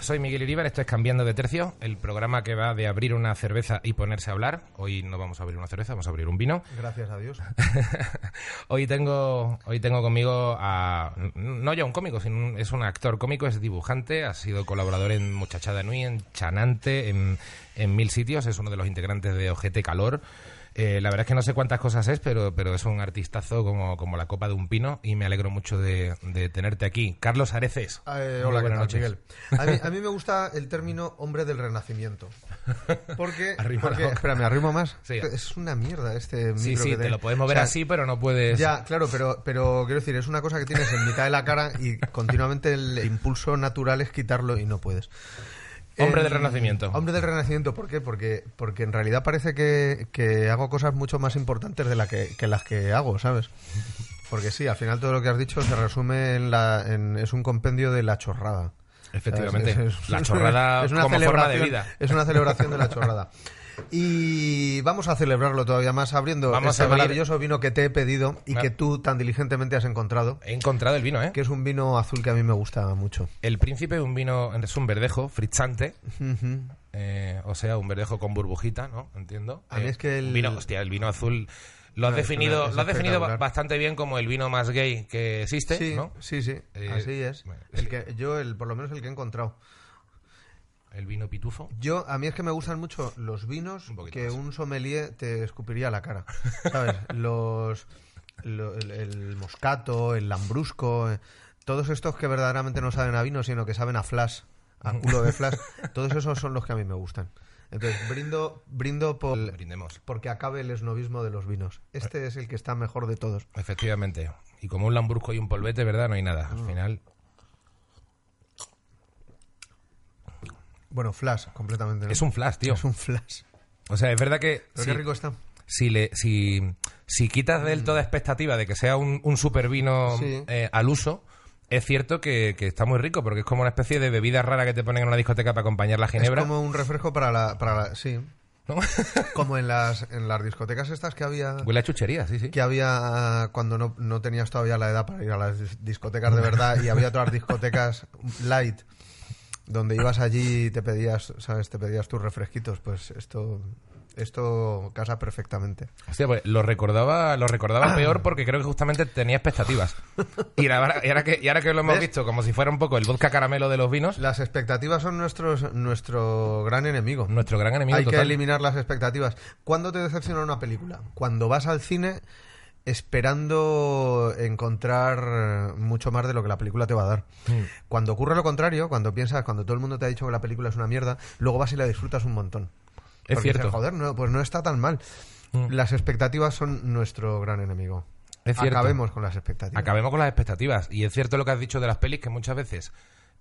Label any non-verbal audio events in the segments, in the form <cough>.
Soy Miguel Iribar, esto es Cambiando de Tercio, el programa que va de abrir una cerveza y ponerse a hablar. Hoy no vamos a abrir una cerveza, vamos a abrir un vino. Gracias a Dios. <laughs> hoy tengo hoy tengo conmigo a no ya un cómico, sino un- es un actor cómico, es dibujante, ha sido colaborador en Muchachada Nui, en Chanante, en, en mil sitios, es uno de los integrantes de Ojete Calor. Eh, la verdad es que no sé cuántas cosas es, pero, pero es un artistazo como, como la copa de un pino y me alegro mucho de, de tenerte aquí. Carlos Areces. Eh, hola, ¿qué buenas noches. Miguel? A mí, a mí me gusta el término hombre del renacimiento. Porque, <laughs> porque espera, me arrimo más. Sí. Es una mierda este micro Sí, sí, que te lo podemos O ver sea, así, pero no puedes... Ya, claro, pero, pero quiero decir, es una cosa que tienes en mitad de la cara y continuamente el impulso natural es quitarlo y no puedes. Hombre del Renacimiento. Hombre del Renacimiento, ¿por qué? Porque, porque en realidad parece que, que hago cosas mucho más importantes de la que, que las que hago, ¿sabes? Porque sí, al final todo lo que has dicho se resume en la... En, es un compendio de la chorrada. Efectivamente, la chorrada <laughs> es una como forma de vida. Es una celebración de la chorrada. <laughs> Y vamos a celebrarlo todavía más abriendo Vamos ese a abrir- maravilloso vino que te he pedido y Ah. que tú tan diligentemente has encontrado, He encontrado el vino, ¿eh? que es un vino azul que a mí me gusta mucho. El Príncipe es un vino, es un verdejo fritzante, Ujú. eh, o sea, un verdejo con burbujita, ¿no? Entiendo. A mí Eh, es que el- vino, hostia, el vino azul lo has No, definido, lo has definido bastante bien como el vino más gay que existe, Sí, ¿no? sí, sí, Eh, así es. El que, yo, el, por lo menos el que he encontrado. El vino pitufo. Yo, a mí es que me gustan mucho los vinos Un que más. un sommelier te escupiría la cara. ¿Sabes? <laughs> los, lo- el, el moscato, el lambrusco, eh, todos estos que verdaderamente no saben a vino, sino que saben a flash, a <laughs> culo de flash, todos esos son los que a mí me gustan. Entonces, brindo, brindo por, Brindemos. porque acabe el esnovismo de los vinos. Este es el que está mejor de todos. Efectivamente. Y como un lambrusco y un polvete, ¿verdad? No hay nada. Al final, Bueno, flash, completamente. ¿no? es un flash, tío. Es un flash. O sea, es verdad que... Pero sí. qué rico está. si le si, si quitas del toda expectativa de que sea un, un super vino Sí. eh, al uso, es cierto que, que está muy rico, porque es como una especie de bebida rara que te ponen en una discoteca para acompañar la ginebra. Es como un refresco para la... Para la sí. ¿no? <laughs> Como en las, en las discotecas estas que había... Huele a chuchería, sí, sí. que había cuando no, no tenías todavía la edad para ir a las dis- discotecas de verdad y había otras discotecas light donde ibas allí y te pedías, ¿sabes? Te pedías tus refresquitos, pues esto esto casa perfectamente. Hostia, pues lo recordaba, lo recordaba <clears throat> peor porque creo que justamente tenía expectativas. Y ahora, y ahora que, y ahora que lo hemos ¿Ves? visto como si fuera un poco el vodka caramelo de los vinos, Las expectativas son nuestros nuestro gran enemigo. nuestro gran enemigo Hay que eliminar las expectativas. ¿Cuándo te decepciona una película? Cuando vas al cine esperando encontrar mucho más de lo que la película te va a dar. Mm. Cuando ocurre lo contrario, cuando piensas, cuando todo el mundo te ha dicho que la película es una mierda, luego vas y la disfrutas un montón. Es Porque cierto. dices, Joder, no, pues no está tan mal. Mm. Las expectativas son nuestro gran enemigo. Es cierto. Acabemos con las expectativas. Acabemos con las expectativas. Y es cierto lo que has dicho de las pelis, que muchas veces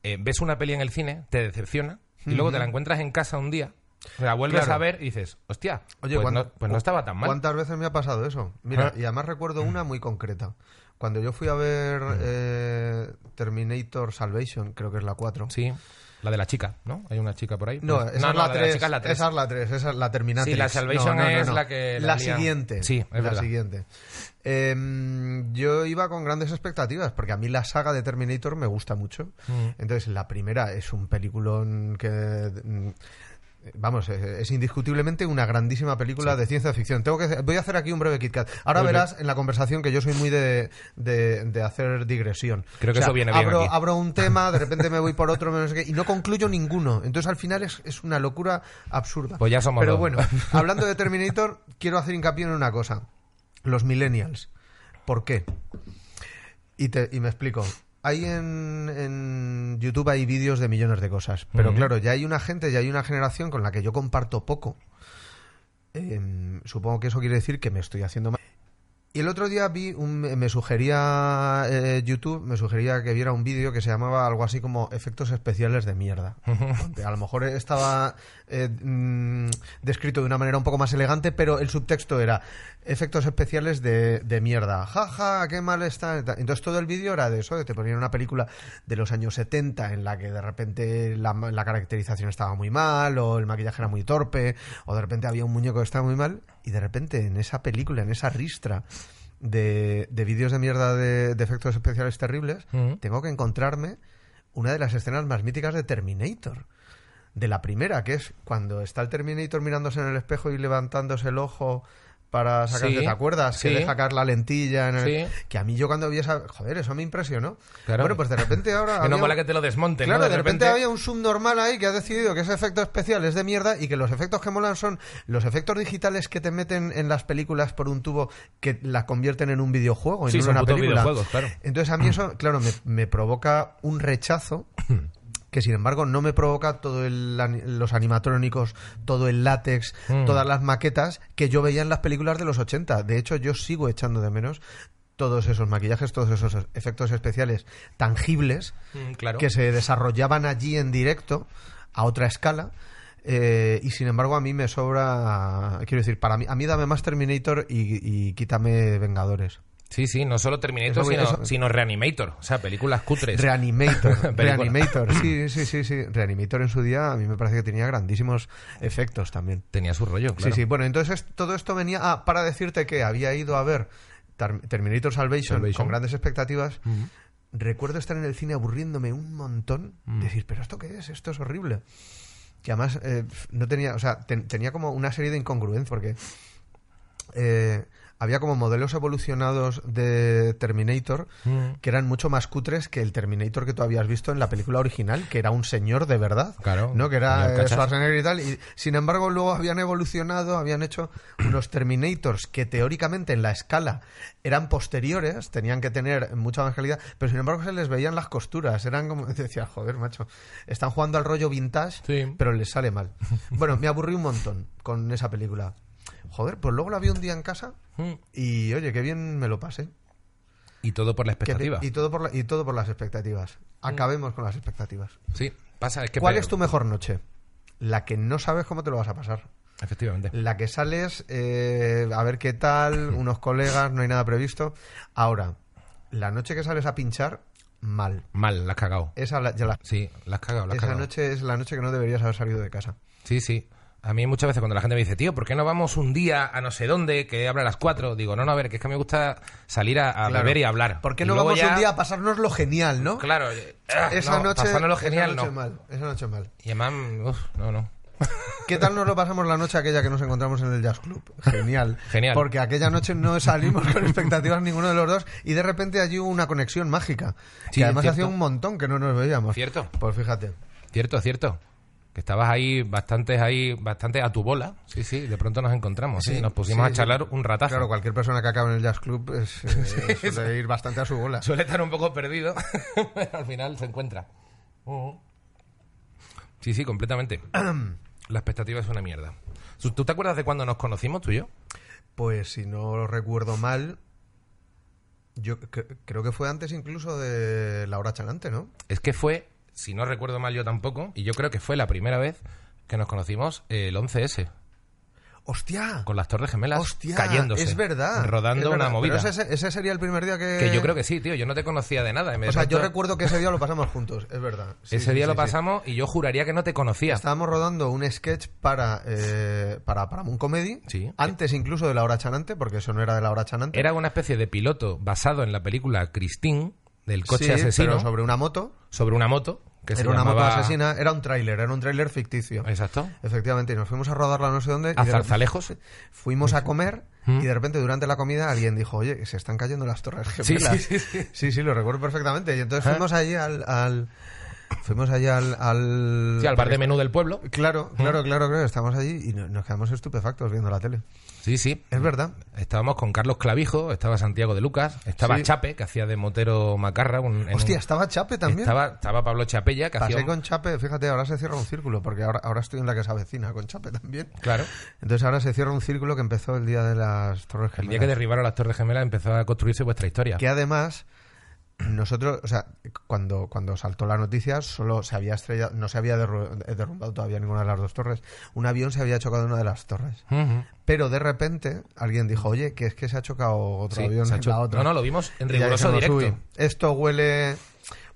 eh, ves una peli en el cine, te decepciona, y luego te la encuentras en casa un día, la vuelves Claro. a ver y dices, hostia, Oye, pues, ¿cuán- no, pues no estaba tan mal. ¿Cuántas veces me ha pasado eso? Mira, Ah. y además recuerdo una muy concreta. Cuando yo fui a ver Mm. eh, Terminator Salvation, creo que es la 4. Sí, la de la chica, ¿no? Hay una chica por ahí. No, Pues- esa, no, es no, la de 3, chica es la 3. Esa es la 3, esa es la Terminatrix. Sí, la Salvation No, no, no, es no. la que la La siguiente. Sí, es la verdad. siguiente. Em, yo iba con grandes expectativas, porque a mí la saga de Terminator me gusta mucho. Mm. Entonces, la primera es un peliculón que... mm, Vamos, es, es indiscutiblemente una grandísima película de ciencia ficción. Tengo que, voy a hacer aquí un breve KitKat. Ahora Muy bien. verás en la conversación que yo soy muy de, de- de hacer digresión. Creo que eso viene bien abro, aquí. abro un tema, de repente me voy por otro, no sé qué, y no concluyo ninguno. Entonces al final es, es una locura absurda. Pues ya somos Pero dos. bueno, <laughs> hablando de Terminator, quiero hacer hincapié en una cosa. Los millennials. ¿Por qué? Y, te, y me explico. Hay en, en YouTube hay vídeos de millones de cosas, pero claro, ya hay una gente, ya hay una generación con la que yo comparto poco. Em, supongo que eso quiere decir que me estoy haciendo mal. Y el otro día vi un, me sugería eh, YouTube, me sugería que viera un vídeo que se llamaba algo así como efectos especiales de mierda. <laughs> A lo mejor estaba eh, mm, descrito de una manera un poco más elegante, pero el subtexto era efectos especiales de, de mierda. Ja, ja, qué mal está. Entonces todo el vídeo era de eso, que te ponían una película de los años 70 en la que de repente la, la caracterización estaba muy mal, o el maquillaje era muy torpe, o de repente había un muñeco que estaba muy mal, y de repente en esa película, en esa ristra de, de vídeos de mierda de, de efectos especiales terribles, tengo que encontrarme una de las escenas más míticas de Terminator. De la primera, que es cuando está el Terminator mirándose en el espejo y levantándose el ojo para sacarse, Sí, ¿te acuerdas? Que sí. deja caer la lentilla en el... Sí. Que a mí yo cuando vi esa... Joder, eso me impresionó. Claro. Bueno, pues de repente ahora... <laughs> Que no había mola un- que te lo desmonten, Claro, ¿no? de, repente, había un subnormal ahí que ha decidido que ese efecto especial es de mierda y que los efectos que molan son los efectos digitales que te meten en las películas por un tubo que la convierten en un videojuego y no en una película. claro. Entonces a mí eso, <clears throat> claro, me, me provoca un rechazo <clears throat> que sin embargo no me provoca todo el, ani- los animatrónicos, todo el látex, Mm. todas las maquetas que yo veía en las películas de los 80. De hecho, yo sigo echando de menos todos esos maquillajes, todos esos efectos especiales tangibles Mm, claro. que se desarrollaban allí en directo a otra escala. eh, y sin embargo a mí me sobra, quiero decir, para mí, a mí dame más Terminator y, y quítame Vengadores. Sí, sí, no solo Terminator, Eso sino, eso- sino Reanimator. O sea, películas cutres. Reanimator. <laughs> Reanimator, sí, sí, sí, sí. Reanimator en su día a mí me parece que tenía grandísimos efectos también. Tenía su rollo, claro. Sí, sí. Bueno, entonces es- todo esto venía ah, para decirte que había ido a ver Terminator Salvation, Salvation. con grandes expectativas. Recuerdo estar en el cine aburriéndome un montón, decir, pero esto qué es, esto es horrible. Que además eh, no tenía, o sea, ten- tenía como una serie de incongruencias porque eh, había como modelos evolucionados de Terminator Mm. que eran mucho más cutres que el Terminator que tú habías visto en la película original, que era un señor de verdad. Claro, ¿no? Que era. Schwarzenegger y tal. Y sin embargo, luego habían evolucionado, habían hecho unos Terminators que teóricamente en la escala eran posteriores, tenían que tener mucha más calidad, pero sin embargo se les veían las costuras. Eran como. <laughs> Decía, joder, macho, están jugando al rollo vintage, Sí. pero les sale mal. Bueno, me aburrí un montón con esa película. Joder, pues luego la vi un día en casa Mm. y oye, qué bien me lo pasé. Y todo por la expectativa. Y todo, por la- y todo por las expectativas. Acabemos con las expectativas. Sí, pasa, es que... ¿Cuál es tu mejor noche? La que no sabes cómo te lo vas a pasar. Efectivamente. La que sales eh, a ver qué tal, <laughs> unos colegas, no hay nada previsto. Ahora, la noche que sales a pinchar, mal. Mal, la has cagado. Esa, la- ya la- Sí, la has cagado, la has esa cagado. noche es la noche que no deberías haber salido de casa. Sí, sí. A mí muchas veces cuando la gente me dice, tío, ¿por qué no vamos un día a no sé dónde, que abre a las 4? Digo, no, no, a ver, que es que me gusta salir a, a Claro. beber y a hablar. ¿Por qué no vamos ya- un día a pasarnos lo genial, no? Claro. ah, Esa no, noche, esa genial, noche no. mal. Esa noche mal. Y además, uf, no, no. <laughs> ¿Qué tal nos lo pasamos la noche aquella que nos encontramos en el Jazz Club? Genial. <laughs> Genial. Porque aquella noche no <laughs> salimos con expectativas ninguno de los dos y de repente allí hubo una conexión mágica. Sí, que además hacía un montón que no nos veíamos. Cierto. Pues fíjate. Cierto, cierto. Que estabas ahí bastante ahí, bastante a tu bola. Sí, sí, de pronto nos encontramos. Sí, Sí, nos pusimos sí, a charlar sí. un ratazo. Claro, cualquier persona que acabe en el Jazz Club es, <laughs> eh, suele ir bastante a su bola. Suele estar un poco perdido, <laughs> pero al final se encuentra. Sí, sí, completamente. <clears throat> La expectativa es una mierda. ¿Tú te acuerdas de cuando nos conocimos tú y yo? Pues si no recuerdo mal, yo cre- creo que fue antes incluso de Laura Chanante, ¿no? Es que fue, si no recuerdo mal yo tampoco, y yo creo que fue la primera vez que nos conocimos el 11S, ¡Hostia! con las Torres Gemelas ¡Hostia! cayéndose. Es verdad. Rodando es verdad. una movida. Pero ese, ese sería el primer día que... Que yo creo que sí, tío. Yo no te conocía de nada. me O sea, yo recuerdo que ese día lo pasamos juntos, es verdad. <laughs> Sí, Ese sí, día sí, lo pasamos y yo juraría que no te conocía. Estábamos rodando un sketch para, eh, para, para Moon Comedy, Sí. antes incluso de La Hora Chanante, porque eso no era de La Hora Chanante. Era una especie de piloto basado en la película Christine, del coche Sí, asesino, pero sobre... sobre una moto. una moto. Que se Era una moto asesina, era un tráiler, era un tráiler ficticio. Exacto. Efectivamente, y nos fuimos a rodarla no sé dónde. A Zarzalejos. Fuimos a comer ¿Mm? y de repente durante la comida alguien dijo, oye, se están cayendo las torres gemelas. sí, sí, sí. Sí, sí, lo recuerdo perfectamente. Y entonces fuimos allí al, al- Fuimos allí al... al... Sí, al bar de menú del pueblo. Claro, claro, claro, claro. Estamos allí y no- nos quedamos estupefactos viendo la tele. Sí, sí. Es verdad. Estábamos con Carlos Clavijo, estaba Santiago de Lucas, estaba Sí. Chape, que hacía de Motero Macarra. un- Hostia, un- estaba Chape también. Estaba, estaba Pablo Chapella, que hacía... Un- con Chape, fíjate, ahora se cierra un círculo, porque ahora, ahora estoy en la que se avecina con Chape también. Claro. Entonces ahora se cierra un círculo que empezó el día de las Torres El día Gemelas. que derribaron las Torres Gemelas empezó a construirse vuestra historia. Que además, nosotros, o sea, cuando, cuando saltó la noticia, solo se había estrellado, no se había derru- derrumbado todavía ninguna de las dos torres. Un avión se había chocado en una de las torres. Pero de repente alguien dijo, oye, que es que se ha chocado otro Sí, avión se ha la otra. No, no, lo vimos en riguroso directo. "Uy, esto huele...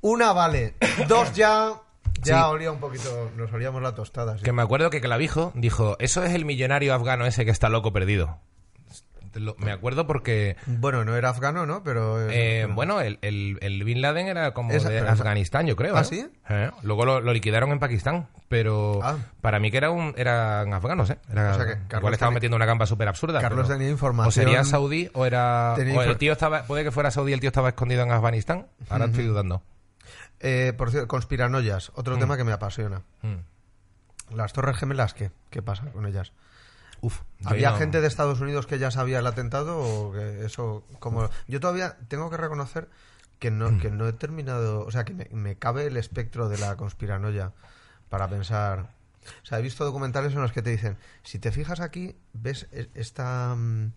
Una vale, dos ya... Ya Sí. olía un poquito, nos olíamos la tostada. sí. Que me acuerdo que Clavijo dijo, eso es el millonario afgano ese que está loco perdido. Lo- Me acuerdo porque, Bueno, no era afgano, ¿no? Pero... eh, pero- bueno, el, el- el Bin Laden era como Esa- de esa- Afganistán, yo creo. ¿Ah, ¿eh? sí? Eh, Luego lo, lo liquidaron en Pakistán, pero Ah. para mí que era un, eran afganos, ¿eh? Era- O sea que Carlos igual estaban tenía- metiendo una gamba súper absurda. Carlos pero- tenía información- O sería saudí o era... O el tío estaba... Puede que fuera saudí y el tío estaba escondido en Afganistán. Ahora estoy dudando. Eh, por cierto, conspiranoias, otro tema que me apasiona. Mm. Las Torres Gemelas, ¿qué? ¿Qué pasa con ellas? Uf, ¿Había no- gente de Estados Unidos que ya sabía el atentado o que eso como yo todavía tengo que reconocer que no que no he terminado, o sea, que me, me cabe el espectro de la conspiranoia para pensar o sea, he visto documentales en los que te dicen, si te fijas aquí, ves e- esta mm,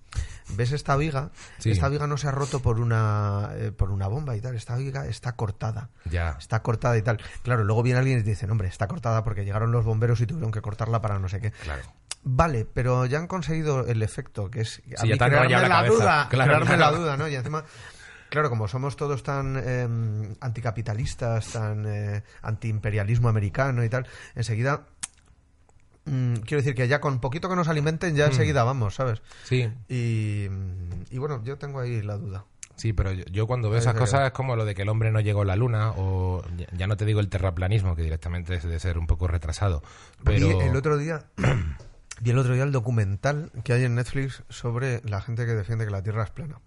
ves esta viga, Sí. esta viga no se ha roto por una eh, por una bomba y tal, esta viga está cortada. Ya. Está cortada y tal. Claro, luego viene alguien y te dice, hombre, está cortada porque llegaron los bomberos y tuvieron que cortarla para no sé qué. Claro. Vale, pero ya han conseguido el efecto, que es a Sí, mí crearme la la, duda, <laughs> Claro, crearme claro. la duda, ¿no? Y encima, claro, como somos todos tan eh, anticapitalistas, tan eh, antiimperialismo americano y tal, enseguida, mm, quiero decir que ya con poquito que nos alimenten, Mm. ya enseguida vamos, ¿sabes? Sí, Y, y bueno, yo tengo ahí la duda. Sí, pero yo, yo cuando veo esas cosas es como lo de que el hombre no llegó a la luna o ya, no te digo el terraplanismo, que directamente es de ser un poco retrasado. Pero el otro día, <clears throat> vi el otro día el documental que hay en Netflix sobre la gente que defiende que la Tierra es plana.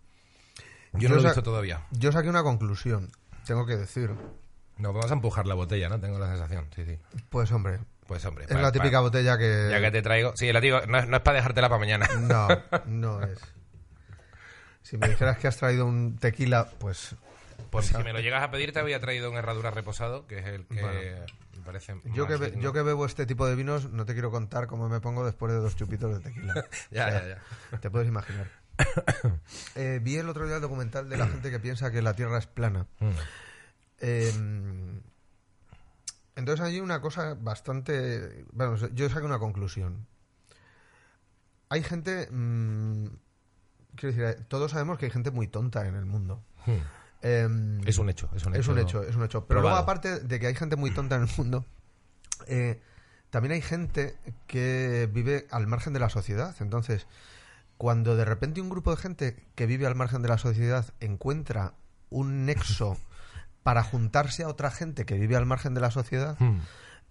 yo no lo he visto todavía. Yo saqué una conclusión, tengo que decir. Nos vamos a empujar la botella, ¿no? Tengo la sensación. Sí, sí. Pues hombre, Pues hombre. es la típica botella que... Ya que te traigo. Sí, la digo, no, es- no es para dejártela para mañana. <laughs> No, <laughs> no es. Si me dijeras que has traído un tequila, pues Por si me lo llegas a pedir, te había traído un herradura reposado, que es el que Bueno. Parece. yo que, be- yo que bebo este tipo de vinos, no te quiero contar cómo me pongo después de dos chupitos de tequila. <laughs> Ya, O sea, ya, ya. Te puedes imaginar. <coughs> Eh, vi el otro día el documental de la gente que piensa que la Tierra es plana. Mm. Eh, entonces hay una cosa bastante... Bueno, yo saqué una conclusión. Hay gente... mm, quiero decir, eh, todos sabemos que hay gente muy tonta en el mundo. Mm. Eh, Es un hecho, es un hecho. es un hecho, es un hecho. Pero probado. luego, aparte de que hay gente muy tonta en el mundo, eh, también hay gente que vive al margen de la sociedad. Entonces, cuando de repente un grupo de gente que vive al margen de la sociedad encuentra un nexo <laughs> para juntarse a otra gente que vive al margen de la sociedad, Mm.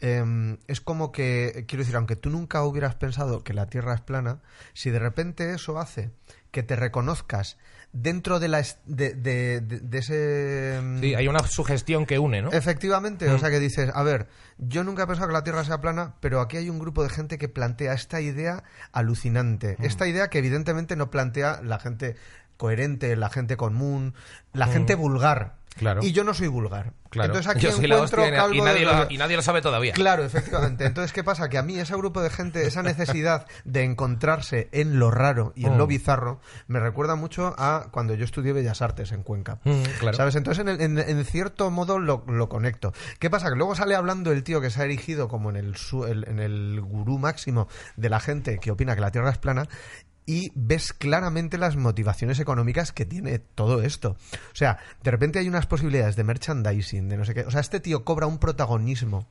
eh, es como que, quiero decir, aunque tú nunca hubieras pensado que la Tierra es plana, si de repente eso hace que te reconozcas dentro de la de, de- de- de ese mm, Sí, hay una sugestión que une, ¿no? Efectivamente, o sea que dices, a ver, yo nunca he pensado que la Tierra sea plana, pero aquí hay un grupo de gente que plantea esta idea alucinante, esta idea que evidentemente no plantea la gente coherente, la gente común, la gente vulgar. Claro. Y yo no soy vulgar. Claro. Entonces aquí <laughs> Yo soy la encuentro hostia y nadie lo, y nadie lo sabe todavía. Claro, efectivamente. Entonces, ¿qué pasa? Que a mí ese grupo de gente, esa necesidad de encontrarse en lo raro y en lo Mm. bizarro, me recuerda mucho a cuando yo estudié Bellas Artes en Cuenca. Mm, claro. ¿Sabes? Entonces, en, el- en- en cierto modo lo, lo conecto. ¿Qué pasa? Que luego sale hablando el tío que se ha erigido como en el, su- el- en el gurú máximo de la gente que opina que la Tierra es plana y ves claramente las motivaciones económicas que tiene todo esto. O sea, de repente hay unas posibilidades de merchandising, de no sé qué. O sea, este tío cobra un protagonismo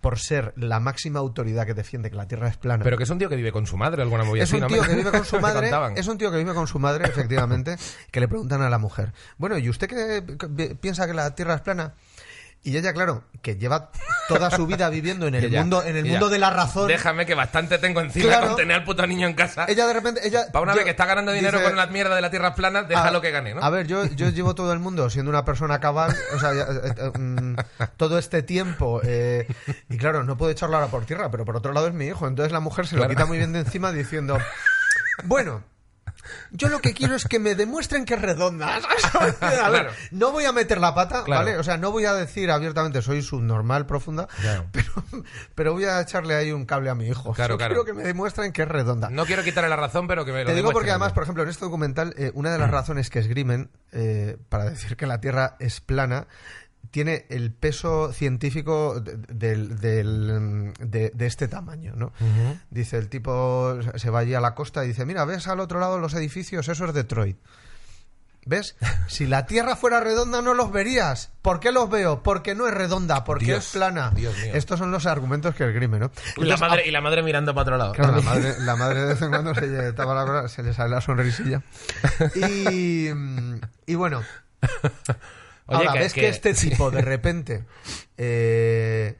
por ser la máxima autoridad que defiende que la Tierra es plana. Pero que es un tío que vive con su madre, alguna movida Es un tío que vive con su <laughs> madre. Es un tío que vive con su madre, efectivamente, que le preguntan a la mujer, bueno, ¿y usted qué piensa que la Tierra es plana? Y ella, claro, que lleva toda su vida viviendo en el <laughs> mundo, en el mundo de la razón. Déjame que bastante tengo encima Claro. con tener al puto niño en casa. Ella de repente, ella. Para una yo- vez que está ganando dinero dice, con la mierda de la tierra plana, déjalo a- que gane, ¿no? A ver, yo, yo llevo todo el mundo siendo una persona cabal, o sea, eh, eh, mm, todo este tiempo, eh, y claro, no puedo echarlo ahora por tierra, pero por otro lado es mi hijo, entonces la mujer se lo quita muy bien de encima diciendo, bueno, yo lo que quiero es que me demuestren que es redonda. <laughs> ¿sabes? A ver, Claro. no voy a meter la pata, Claro. ¿vale? O sea, no voy a decir abiertamente soy subnormal profunda, Claro. <laughs> pero, pero voy a echarle ahí un cable a mi hijo. Claro, Yo claro. quiero que me demuestren que es redonda. No quiero quitarle la razón, pero que me lo Te digo porque además, por ejemplo, en este documental, eh, una de las razones que esgrimen eh, para decir que la Tierra es plana tiene el peso científico de, del- del, de- de este tamaño, ¿no? Dice, el tipo se va allí a la costa y dice, mira, ¿ves al otro lado los edificios? Eso es Detroit. ¿Ves? <laughs> Si la Tierra fuera redonda no los verías. ¿Por qué los veo? Porque no es redonda, porque Dios, es plana. Dios mío. Estos son los argumentos que esgrime, ¿no? Y la, Entonces, madre, y la madre mirando para otro lado. Claro, la madre, la <laughs> madre de vez en cuando se, le la cola, se le sale la sonrisilla. <laughs> Y, mm, y bueno, Oye, ahora que- ves que, que- este tipo de <laughs> repente eh,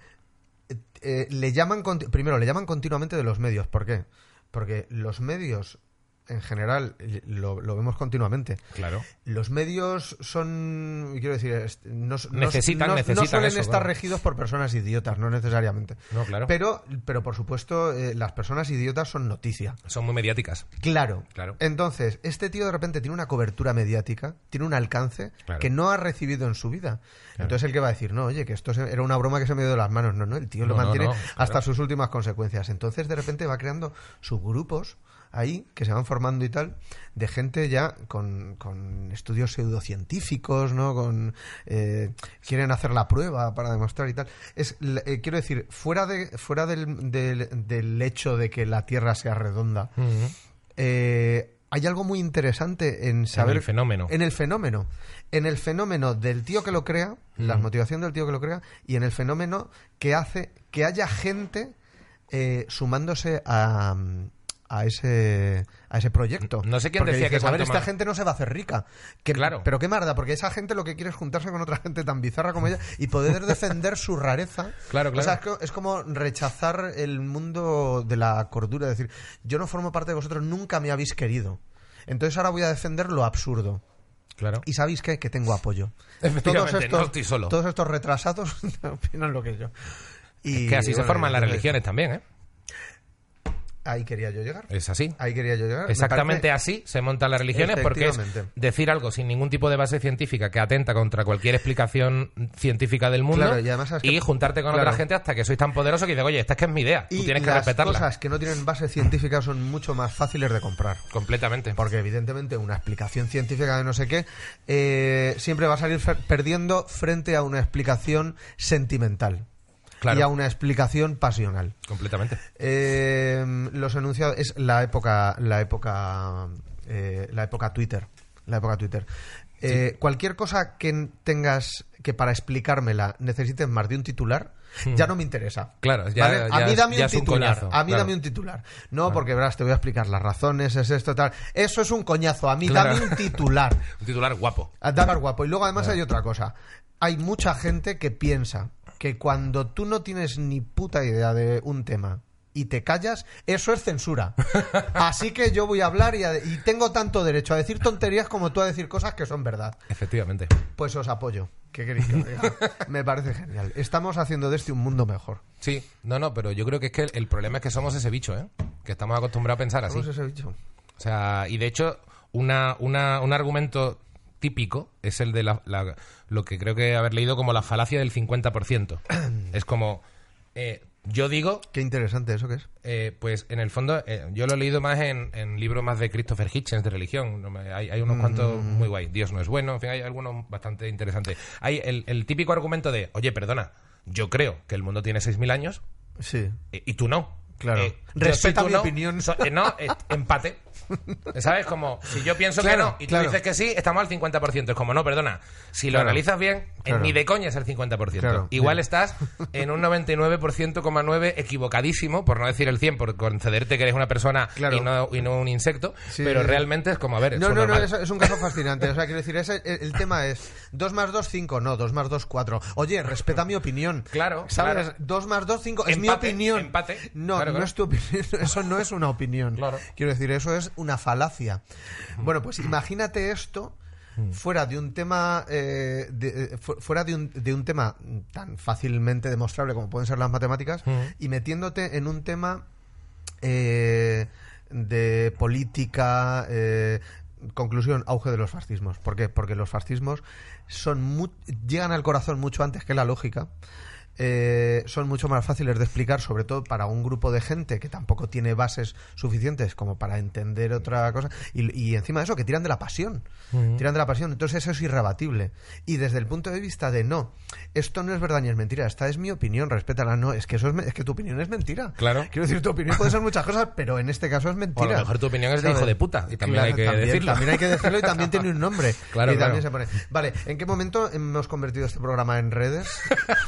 eh, le llaman primero le llaman continuamente de los medios. ¿Por qué? Porque los medios en general lo, lo vemos continuamente. Claro. Los medios son, quiero decir, no, no- Necesitan- no- no necesitan suelen eso, estar claro. regidos por personas idiotas, no necesariamente. No, claro. Pero, pero por supuesto, eh, las personas idiotas son noticia. Son muy mediáticas. Claro. Claro. Entonces, este tío de repente tiene una cobertura mediática, tiene un alcance Claro. que no ha recibido en su vida. Entonces, el que va a decir, no, oye, que esto era una broma que se me dio de las manos. No, no, el tío lo No, no, mantiene no, hasta sus últimas consecuencias. Entonces, de repente va creando subgrupos ahí que se van formando y tal de gente ya con, con estudios pseudocientíficos no con eh, quieren hacer la prueba para demostrar y tal. Es eh, quiero decir fuera de fuera del, del, del hecho de que la tierra sea redonda eh, hay algo muy interesante en saber el fenómeno. en el fenómeno. En el fenómeno del tío que lo crea la motivación del tío que lo crea y en el fenómeno que hace que haya gente eh, sumándose a a ese a ese proyecto No sé quién Porque decía que a ver, esta más- gente no se va a hacer rica que, Claro. pero qué marda porque esa gente lo que quiere es juntarse con otra gente tan bizarra como ella y poder <laughs> defender su rareza Claro, o sea, claro. es, co- es como rechazar el mundo de la cordura es decir yo no formo parte de vosotros nunca me habéis querido entonces ahora voy a defender lo absurdo Claro. y sabéis qué? que tengo apoyo. No estoy solo. Todos estos retrasados <laughs> opinan lo que yo. Y, Es que así se forman las religiones también, ¿eh? Ahí quería yo llegar. Es así. Ahí quería yo llegar. Me Exactamente parece- así se montan las religiones porque es decir algo sin ningún tipo de base científica que atenta contra cualquier explicación científica del mundo Claro, y además sabes que- juntarte con claro. otra gente hasta que sois tan poderoso que dices, oye, esta es que es mi idea, tú Y tienes que las respetarla. cosas que no tienen base científica son mucho más fáciles de comprar. Completamente. Porque evidentemente una explicación científica de no sé qué eh, siempre va a salir perdiendo frente a una explicación sentimental. Claro. Y a una explicación pasional. Completamente. Eh, los enunciados es la época la época eh, la época Twitter la época Twitter Eh, cualquier cosa que tengas que para explicármela necesites más de un titular ya no me interesa Hmm. Claro, ya- ¿Vale? a mí dame un titular coñazo, a mí claro. dame un titular no porque verás te voy a explicar las razones es esto tal eso es un coñazo a mí Claro. dame un titular <laughs> Un titular guapo. dar guapo. Y luego además hay otra cosa. Hay mucha gente que piensa que cuando tú no tienes ni puta idea de un tema y te callas, eso es censura. <laughs> Así que yo voy a hablar y, a- y tengo tanto derecho a decir tonterías como tú a decir cosas que son verdad. Efectivamente. Pues os apoyo. ¿Qué queréis que os diga? <laughs> Me parece genial. Estamos haciendo de este un mundo mejor. Sí, no, no, pero yo creo que es que el, problema es que somos ese bicho, ¿eh? Que estamos acostumbrados a pensar así. ¿Cómo es ese bicho? O sea, y de hecho, una, una- un argumento típico es el de la, la- lo que creo que haber leído como la falacia del 50%. <clears throat> es como, eh, yo digo, Qué interesante eso que es. eh, pues en el fondo, eh, yo lo he leído más en, en libros más de Christopher Hitchens de religión. Hay, hay unos cuantos muy guay. Dios no es bueno, en fin, hay algunos bastante interesantes. Hay el, el típico argumento de, oye, perdona, yo creo que el mundo tiene 6.000 años Sí. y tú no. Claro. eh, Respeta mi no, opinión. so- eh, no, eh, empate. <laughs> ¿Sabes? Como si yo pienso Claro, que no y tú dices que sí, estamos al 50%. Es como, no, perdona. Si lo Claro. analizas bien, en Claro. ni de coña es el 50%. Claro. Igual Bien. estás en un 99,9 equivocadísimo, por no decir el 100, por concederte que eres una persona y, no, y no un insecto. Sí. pero realmente es como, a ver, No, no, no, normal. es, es un caso fascinante. O sea, quiero decir, ese- el, el tema es 2 más 2, 5. No, 2 más 2, 4. Oye, respeta mi opinión. Claro, ¿Sabes? claro. 2 más 2, 5. Es mi opinión. empate. No, no es tu opinión. <laughs> Eso no es una opinión. Claro. Quiero decir, eso es una falacia. Bueno, pues imagínate esto fuera de un tema eh, de- eh, fu- fuera de un, de un tema tan fácilmente demostrable como pueden ser las matemáticas y metiéndote en un tema eh, de política. eh, conclusión, auge de los fascismos. ¿Por qué? Porque los fascismos son mu- llegan al corazón mucho antes que la lógica. Eh, son mucho más fáciles de explicar, sobre todo para un grupo de gente que tampoco tiene bases suficientes como para entender otra cosa. Y, y encima de eso, que tiran de la pasión. Tiran de la pasión. Entonces eso es irrebatible. Y desde el punto de vista de no, esto no es verdad ni es mentira, esta es mi opinión, respétala. No, es que eso es, es que tu opinión es mentira. Claro. Quiero decir, tu opinión puede ser muchas cosas, pero en este caso es O a mentira. lo mejor tu opinión es de hijo de puta, y también hay que también, decirlo. También hay que decirlo y también tiene un nombre. <laughs> Claro, y también se pone. Vale, ¿en qué momento hemos convertido este programa en redes?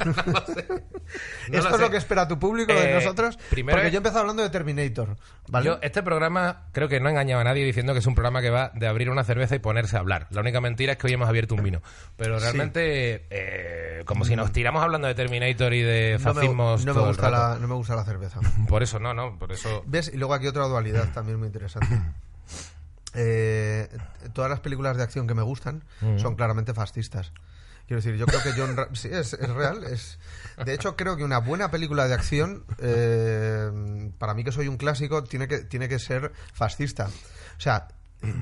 <laughs> <laughs> No ¿Esto es lo que espera tu público de Eh, nosotros? primero Porque yo he empezado hablando de Terminator. ¿vale? Yo, este programa creo que no he engañado a nadie diciendo que es un programa que va de abrir una cerveza y ponerse a hablar. La única mentira es que hoy hemos abierto un vino. Pero realmente, eh, como si nos tiramos hablando de Terminator y de no me, fascismos no me todo el gusta rato. la, no me gusta la cerveza. <laughs> Por eso, no, no, por eso... ¿Ves? Y luego aquí otra dualidad también muy interesante. <clears throat> Eh, todas las películas de acción que me gustan son claramente fascistas. Quiero decir, yo creo que John... Ra- sí, es, es real. Es... De hecho, creo que una buena película de acción, eh, para mí que soy un clásico, tiene que, tiene que ser fascista. O sea,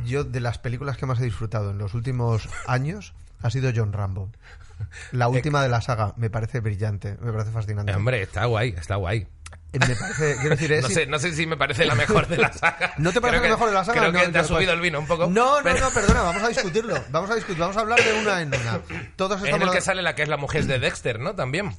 yo de las películas que más he disfrutado en los últimos años ha sido John Rambo. La última de la saga me parece brillante, me parece fascinante. Eh, hombre, está guay, está guay. Eh, Me parece, quiero decir, es No sé, no sé si me parece la mejor de la saga. <laughs> ¿No te parece Creo que- mejor de la saga? Creo No, que te ha no, subido pues- el vino un poco. No, no, pero- no, perdona, vamos a discutirlo. Vamos a discutir, vamos a hablar de una en una. Todos Es en estamos el que sale la que es la mujer de Dexter, ¿no? También.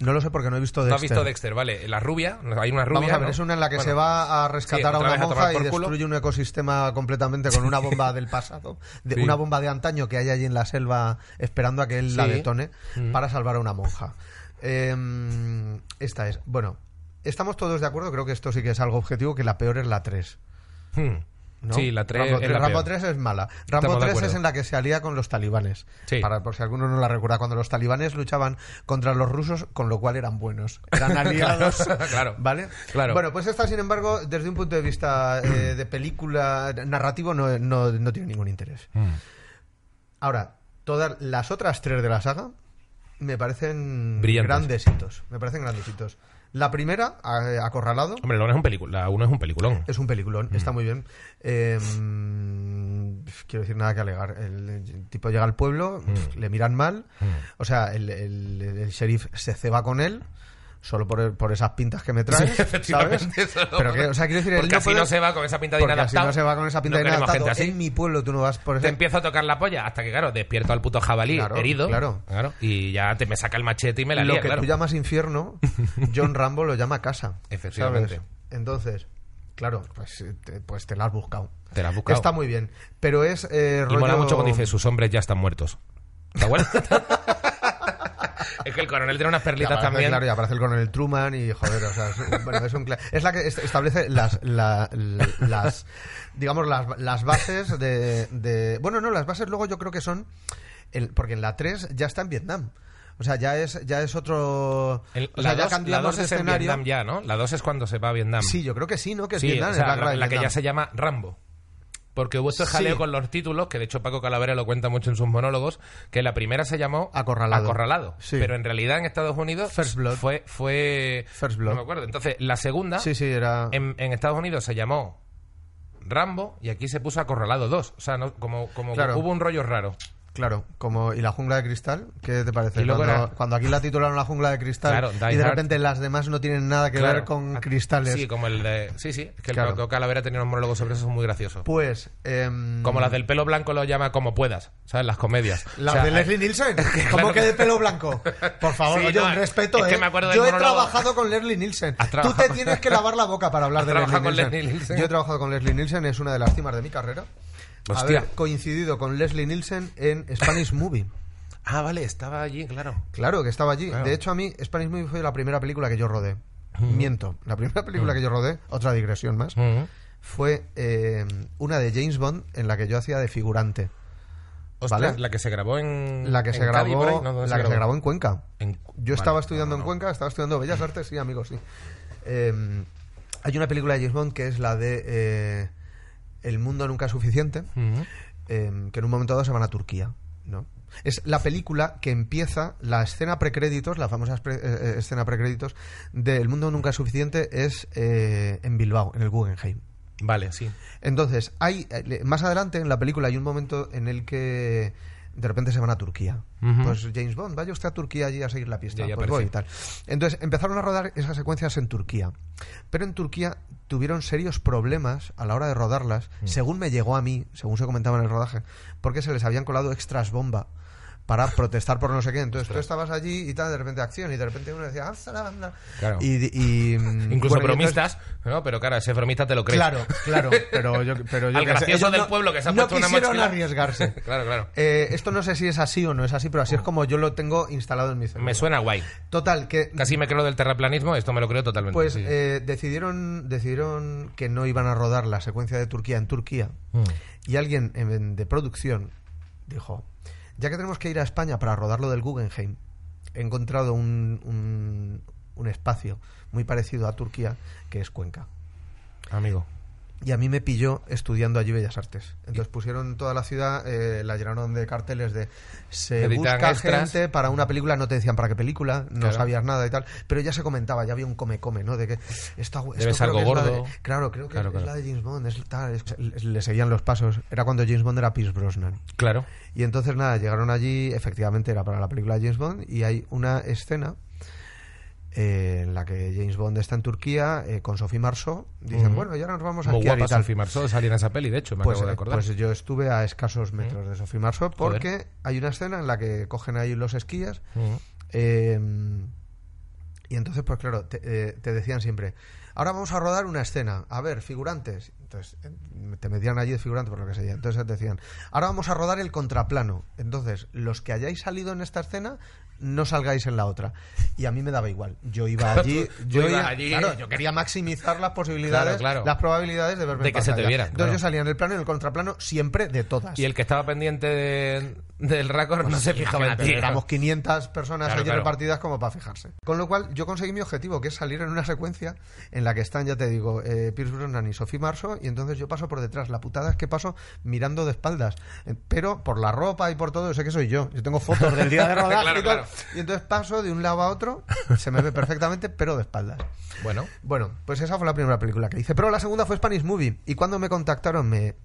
No lo sé porque no he visto ¿No Dexter. has visto Dexter? Vale, la rubia, hay una rubia. Vamos a ver, ¿no? es una en la que Bueno, se va a rescatar sí, a una a monja y culo. destruye un ecosistema completamente con una bomba del pasado, de Sí. una bomba de antaño que hay allí en la selva esperando a que él la Sí. Mm. detone para salvar a una monja. Eh, esta es, bueno, estamos todos de acuerdo, creo que esto sí que es algo objetivo, que la peor es la 3. hmm. ¿no? Sí, la 3 Rambo, es 3, la Rambo peor. 3 es mala. Rambo de 3 es en la que se alía con los talibanes. Sí. Para, por si alguno no la recuerda, cuando los talibanes luchaban contra los rusos, con lo cual eran buenos. Eran <laughs> aliados. <laughs> Claro. ¿Vale? Claro. Bueno, pues esta, sin embargo, desde un punto de vista eh, <clears throat> de película narrativo, no, no, no tiene ningún interés. Hmm. Ahora, todas las otras tres de la saga me parecen Brillantes. grandes hitos. Me parecen grandes hitos. La primera, a- Acorralado, Hombre, la 1 es un película, la uno es un peliculón. es un peliculón, Mm. está muy bien. Eh, mm, quiero decir nada que alegar. El, tipo llega al pueblo, Mm. le miran mal. O sea, el, el- el sheriff se ceba con él. Solo por, por esas pintas que me traes, Sí, ¿sabes? <laughs> Pero que, o sea, quiero decir, Porque no así puede- no se va con esa pinta de porque así inadaptado. no se va con esa pinta No de inadaptado. gente así. En mi pueblo tú no vas por Te ese... empiezo a tocar la polla hasta que, claro, despierto al puto jabalí Claro, herido. claro. Y ya te me saca el machete y me la Lo lía, que claro. tú llamas infierno, <laughs> John Rambo lo llama casa. Efectivamente. ¿sabes? Entonces, claro, pues te, pues te la has buscado. Te la has buscado. Está muy bien. Pero es eh, Y mola rollo- mucho cuando dice sus hombres ya están muertos. ¿Está bueno? <laughs> es que el coronel tiene unas perlitas aparece, también. Claro, y aparece el coronel Truman y joder, o sea, es, bueno, es un es la que est- establece las, la- las digamos las, las bases de, de- bueno, no, las bases luego yo creo que son el- porque en la 3 ya está en Vietnam. O sea, ya es ya es otro El- o la sea, ya 2 cambiamos de es en. Vietnam ya, ¿no? La 2 es cuando se va a Vietnam. Sí, yo creo que sí, ¿no? Que es Sí, Vietnam, o sea, es la la, la que ya se llama Rambo. Porque hubo Sí. jaleo con los títulos, que de hecho Paco Calavera lo cuenta mucho en sus monólogos, que la primera se llamó Acorralado. Acorralado. Sí. Pero en realidad en Estados Unidos First Blood. fue fue First Blood. no me acuerdo. Entonces, la segunda Sí, sí, era en, en Estados Unidos se llamó Rambo y aquí se puso Acorralado 2. O sea, no, como, como Claro. hubo un rollo raro. Claro, como y la jungla de cristal, ¿qué te parece? Cuando, era- cuando aquí la titularon la jungla de cristal Claro, y de Hard. repente las demás no tienen nada que Claro. ver con cristales. Sí, como el de. Sí, sí. Es que Claro. el Paco Calavera tenía unos monólogos sobre eso muy graciosos. Pues em, Como las del pelo blanco lo llama como puedas, ¿sabes? Las comedias. Las O sea, de Leslie Nielsen. <laughs> ¿Cómo que de pelo blanco? Por favor, Sí, oye, no, respeto, es que ¿eh? me Yo he monólogo. trabajado con Leslie Nielsen. Tú te tienes que lavar la boca para hablar ¿Has de Leslie Nielsen. Leslie Nielsen? Yo he trabajado con Leslie Nielsen, es una de las cimas de mi carrera. Hostia. Haber coincidido con Leslie Nielsen en Spanish Movie. <laughs> Ah, vale, estaba allí, claro. Claro, que estaba allí. Claro. De hecho, a mí Spanish Movie fue la primera película que yo rodé. Miento. La primera película que yo rodé, otra digresión más, Mm. fue eh, una de James Bond en la que yo hacía de figurante. Ostras, ¿Vale? la que se grabó en. La que en se Cádiz, grabó, ¿no? ¿Dónde la que se grabó en Cuenca. En- Yo Vale, estaba estudiando no, en. Cuenca, estaba estudiando Bellas Artes, sí, amigos, sí. Eh, hay una película de James Bond que es la de eh, El mundo nunca es suficiente, eh, que en un momento dado se van a Turquía, ¿no? Es la película que empieza la escena precréditos, la famosa pre- eh, eh, escena precréditos de El mundo nunca es suficiente es eh, en Bilbao, en el Guggenheim. Vale, sí. Entonces, hay más adelante en la película hay un momento en el que de repente se van a Turquía. Pues James Bond, vaya usted a Turquía allí a seguir la pista. Ya, pues voy y tal. Entonces, empezaron a rodar esas secuencias en Turquía. Pero en Turquía tuvieron serios problemas a la hora de rodarlas, Mm. según me llegó a mí, según se comentaba en el rodaje, porque se les habían colado extras bomba para protestar por no sé qué. Entonces tú estabas allí y tal, de repente acción, y de repente uno decía, "Ah, la banda". Claro. Y, y, mm, Incluso bueno, y entonces- bromistas, ¿no? Pero claro, ese bromista te lo crees. Claro, claro, <laughs> pero yo, pero yo Al que sé, gracioso ellos del no- pueblo que se ha no puesto una quisieron mochila. arriesgarse. <laughs> claro, claro. Eh, esto no sé si es así o no es así, pero así es como yo lo tengo instalado en mi cerebro. Me suena guay. Total, que Casi me creo del terraplanismo, esto me lo creo totalmente. pues sí. eh, decidieron, decidieron que no iban a rodar la secuencia de Turquía en Turquía Mm. y alguien en- de producción dijo, ya que tenemos que ir a España para rodar lo del Guggenheim, he encontrado un, un, un espacio muy parecido a Turquía que es Cuenca. Amigo. Y a mí me pilló estudiando allí Bellas Artes. Entonces pusieron toda la ciudad, eh, la llenaron de carteles de se busca extras. gente para una película, no te decían para qué película, no Claro. sabías nada y tal, pero ya se comentaba, ya había un come-come, ¿no? De que esta, esto Debe ser creo algo que es la gordo. de- claro, creo que Claro, es claro. la de James Bond, es tal, es- le seguían los pasos. Era cuando James Bond era Pierce Brosnan. Claro. Y entonces nada, llegaron allí, efectivamente era para la película de James Bond y hay una escena eh, en la que James Bond está en Turquía eh, con Sophie Marceau. Dicen, bueno, y ahora nos vamos a Muy y guapa tal. Sophie Marceau salía en esa peli, de hecho, me Pues, acabo de eh, acordar. pues yo estuve a escasos metros de Sophie Marceau porque Joder. hay una escena en la que cogen ahí los esquíes Mm. eh, y entonces, pues claro, te, te decían siempre, ahora vamos a rodar una escena, a ver, figurantes. Entonces, te metían allí de figurante por lo que sea. Entonces te decían, ahora vamos a rodar el contraplano. Entonces, los que hayáis salido en esta escena, no salgáis en la otra. Y a mí me daba igual. Yo iba allí, yo iba- allí. claro, yo quería maximizar las posibilidades, Claro, claro. las probabilidades de verme De que se te vieran, Entonces yo salía en el plano y en el contraplano siempre de todas. Y el que estaba pendiente de- del récord no se fijaba en ti. Éramos 500 personas Claro, allí claro. repartidas como para fijarse. Con lo cual, yo conseguí mi objetivo, que es salir en una secuencia en la que están, ya te digo, eh, Pierce Brosnan y Sophie Marceau, y entonces yo paso por detrás. La putada es que paso mirando de espaldas. Eh, Pero por la ropa y por todo, sé que soy yo. Yo tengo fotos del día de <laughs> rodaje Claro, y. Y entonces paso de un lado a otro, se me ve perfectamente, pero de espaldas. Bueno, Bueno, pues esa fue la primera película que hice. Pero la segunda fue Spanish Movie. Y cuando me contactaron, me,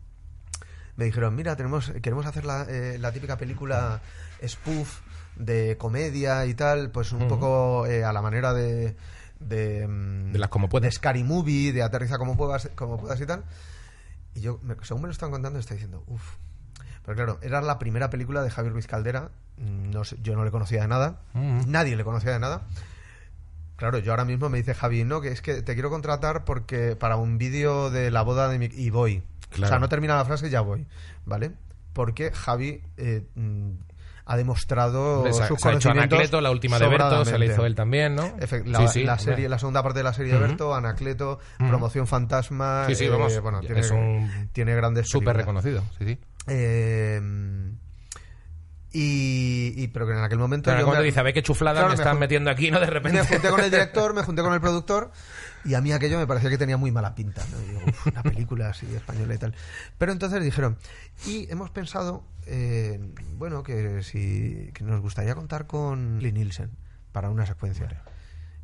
me dijeron, mira, tenemos, queremos hacer la, eh, la típica película spoof de comedia y tal, pues un poco eh, a la manera de... De, mm, De las como puedas. de Scary Movie, de Aterriza como puedas, como puedas y tal. Y yo, me- según me lo están contando, estoy diciendo, uff. Pero claro, era la primera película de Javier Ruiz Caldera. No sé, yo no le conocía de nada. Mm. Nadie le conocía de nada. Claro, yo ahora mismo me dice Javi, no, que es que te quiero contratar porque para un vídeo de la boda de mi... Y voy. Claro. O sea, no termina la frase y ya voy. ¿Vale? Porque Javi eh, mm, ha demostrado se, sus se ha hecho conocimientos Anacleto, la última de Berto, se la hizo él también, ¿no? La, Sí, sí, la serie, la segunda parte de la serie de. Berto, Anacleto. Promoción Fantasma. Sí, sí, eh, vamos, bueno, tiene, es un tiene grandes Súper reconocido, sí, sí. Eh, y, y- pero que en aquel momento. Pero yo cuando me- dice, a ver qué chuflada Claro, me me están metiendo aquí, ¿no? De repente. me junté con el <laughs> director, me junté con el productor y a mí aquello me parecía que tenía muy mala pinta. ¿no? Y digo, "Uf, una película así española y tal. Pero entonces dijeron, y hemos pensado, eh, bueno, que si que nos gustaría contar con Lee Nielsen para una secuencia.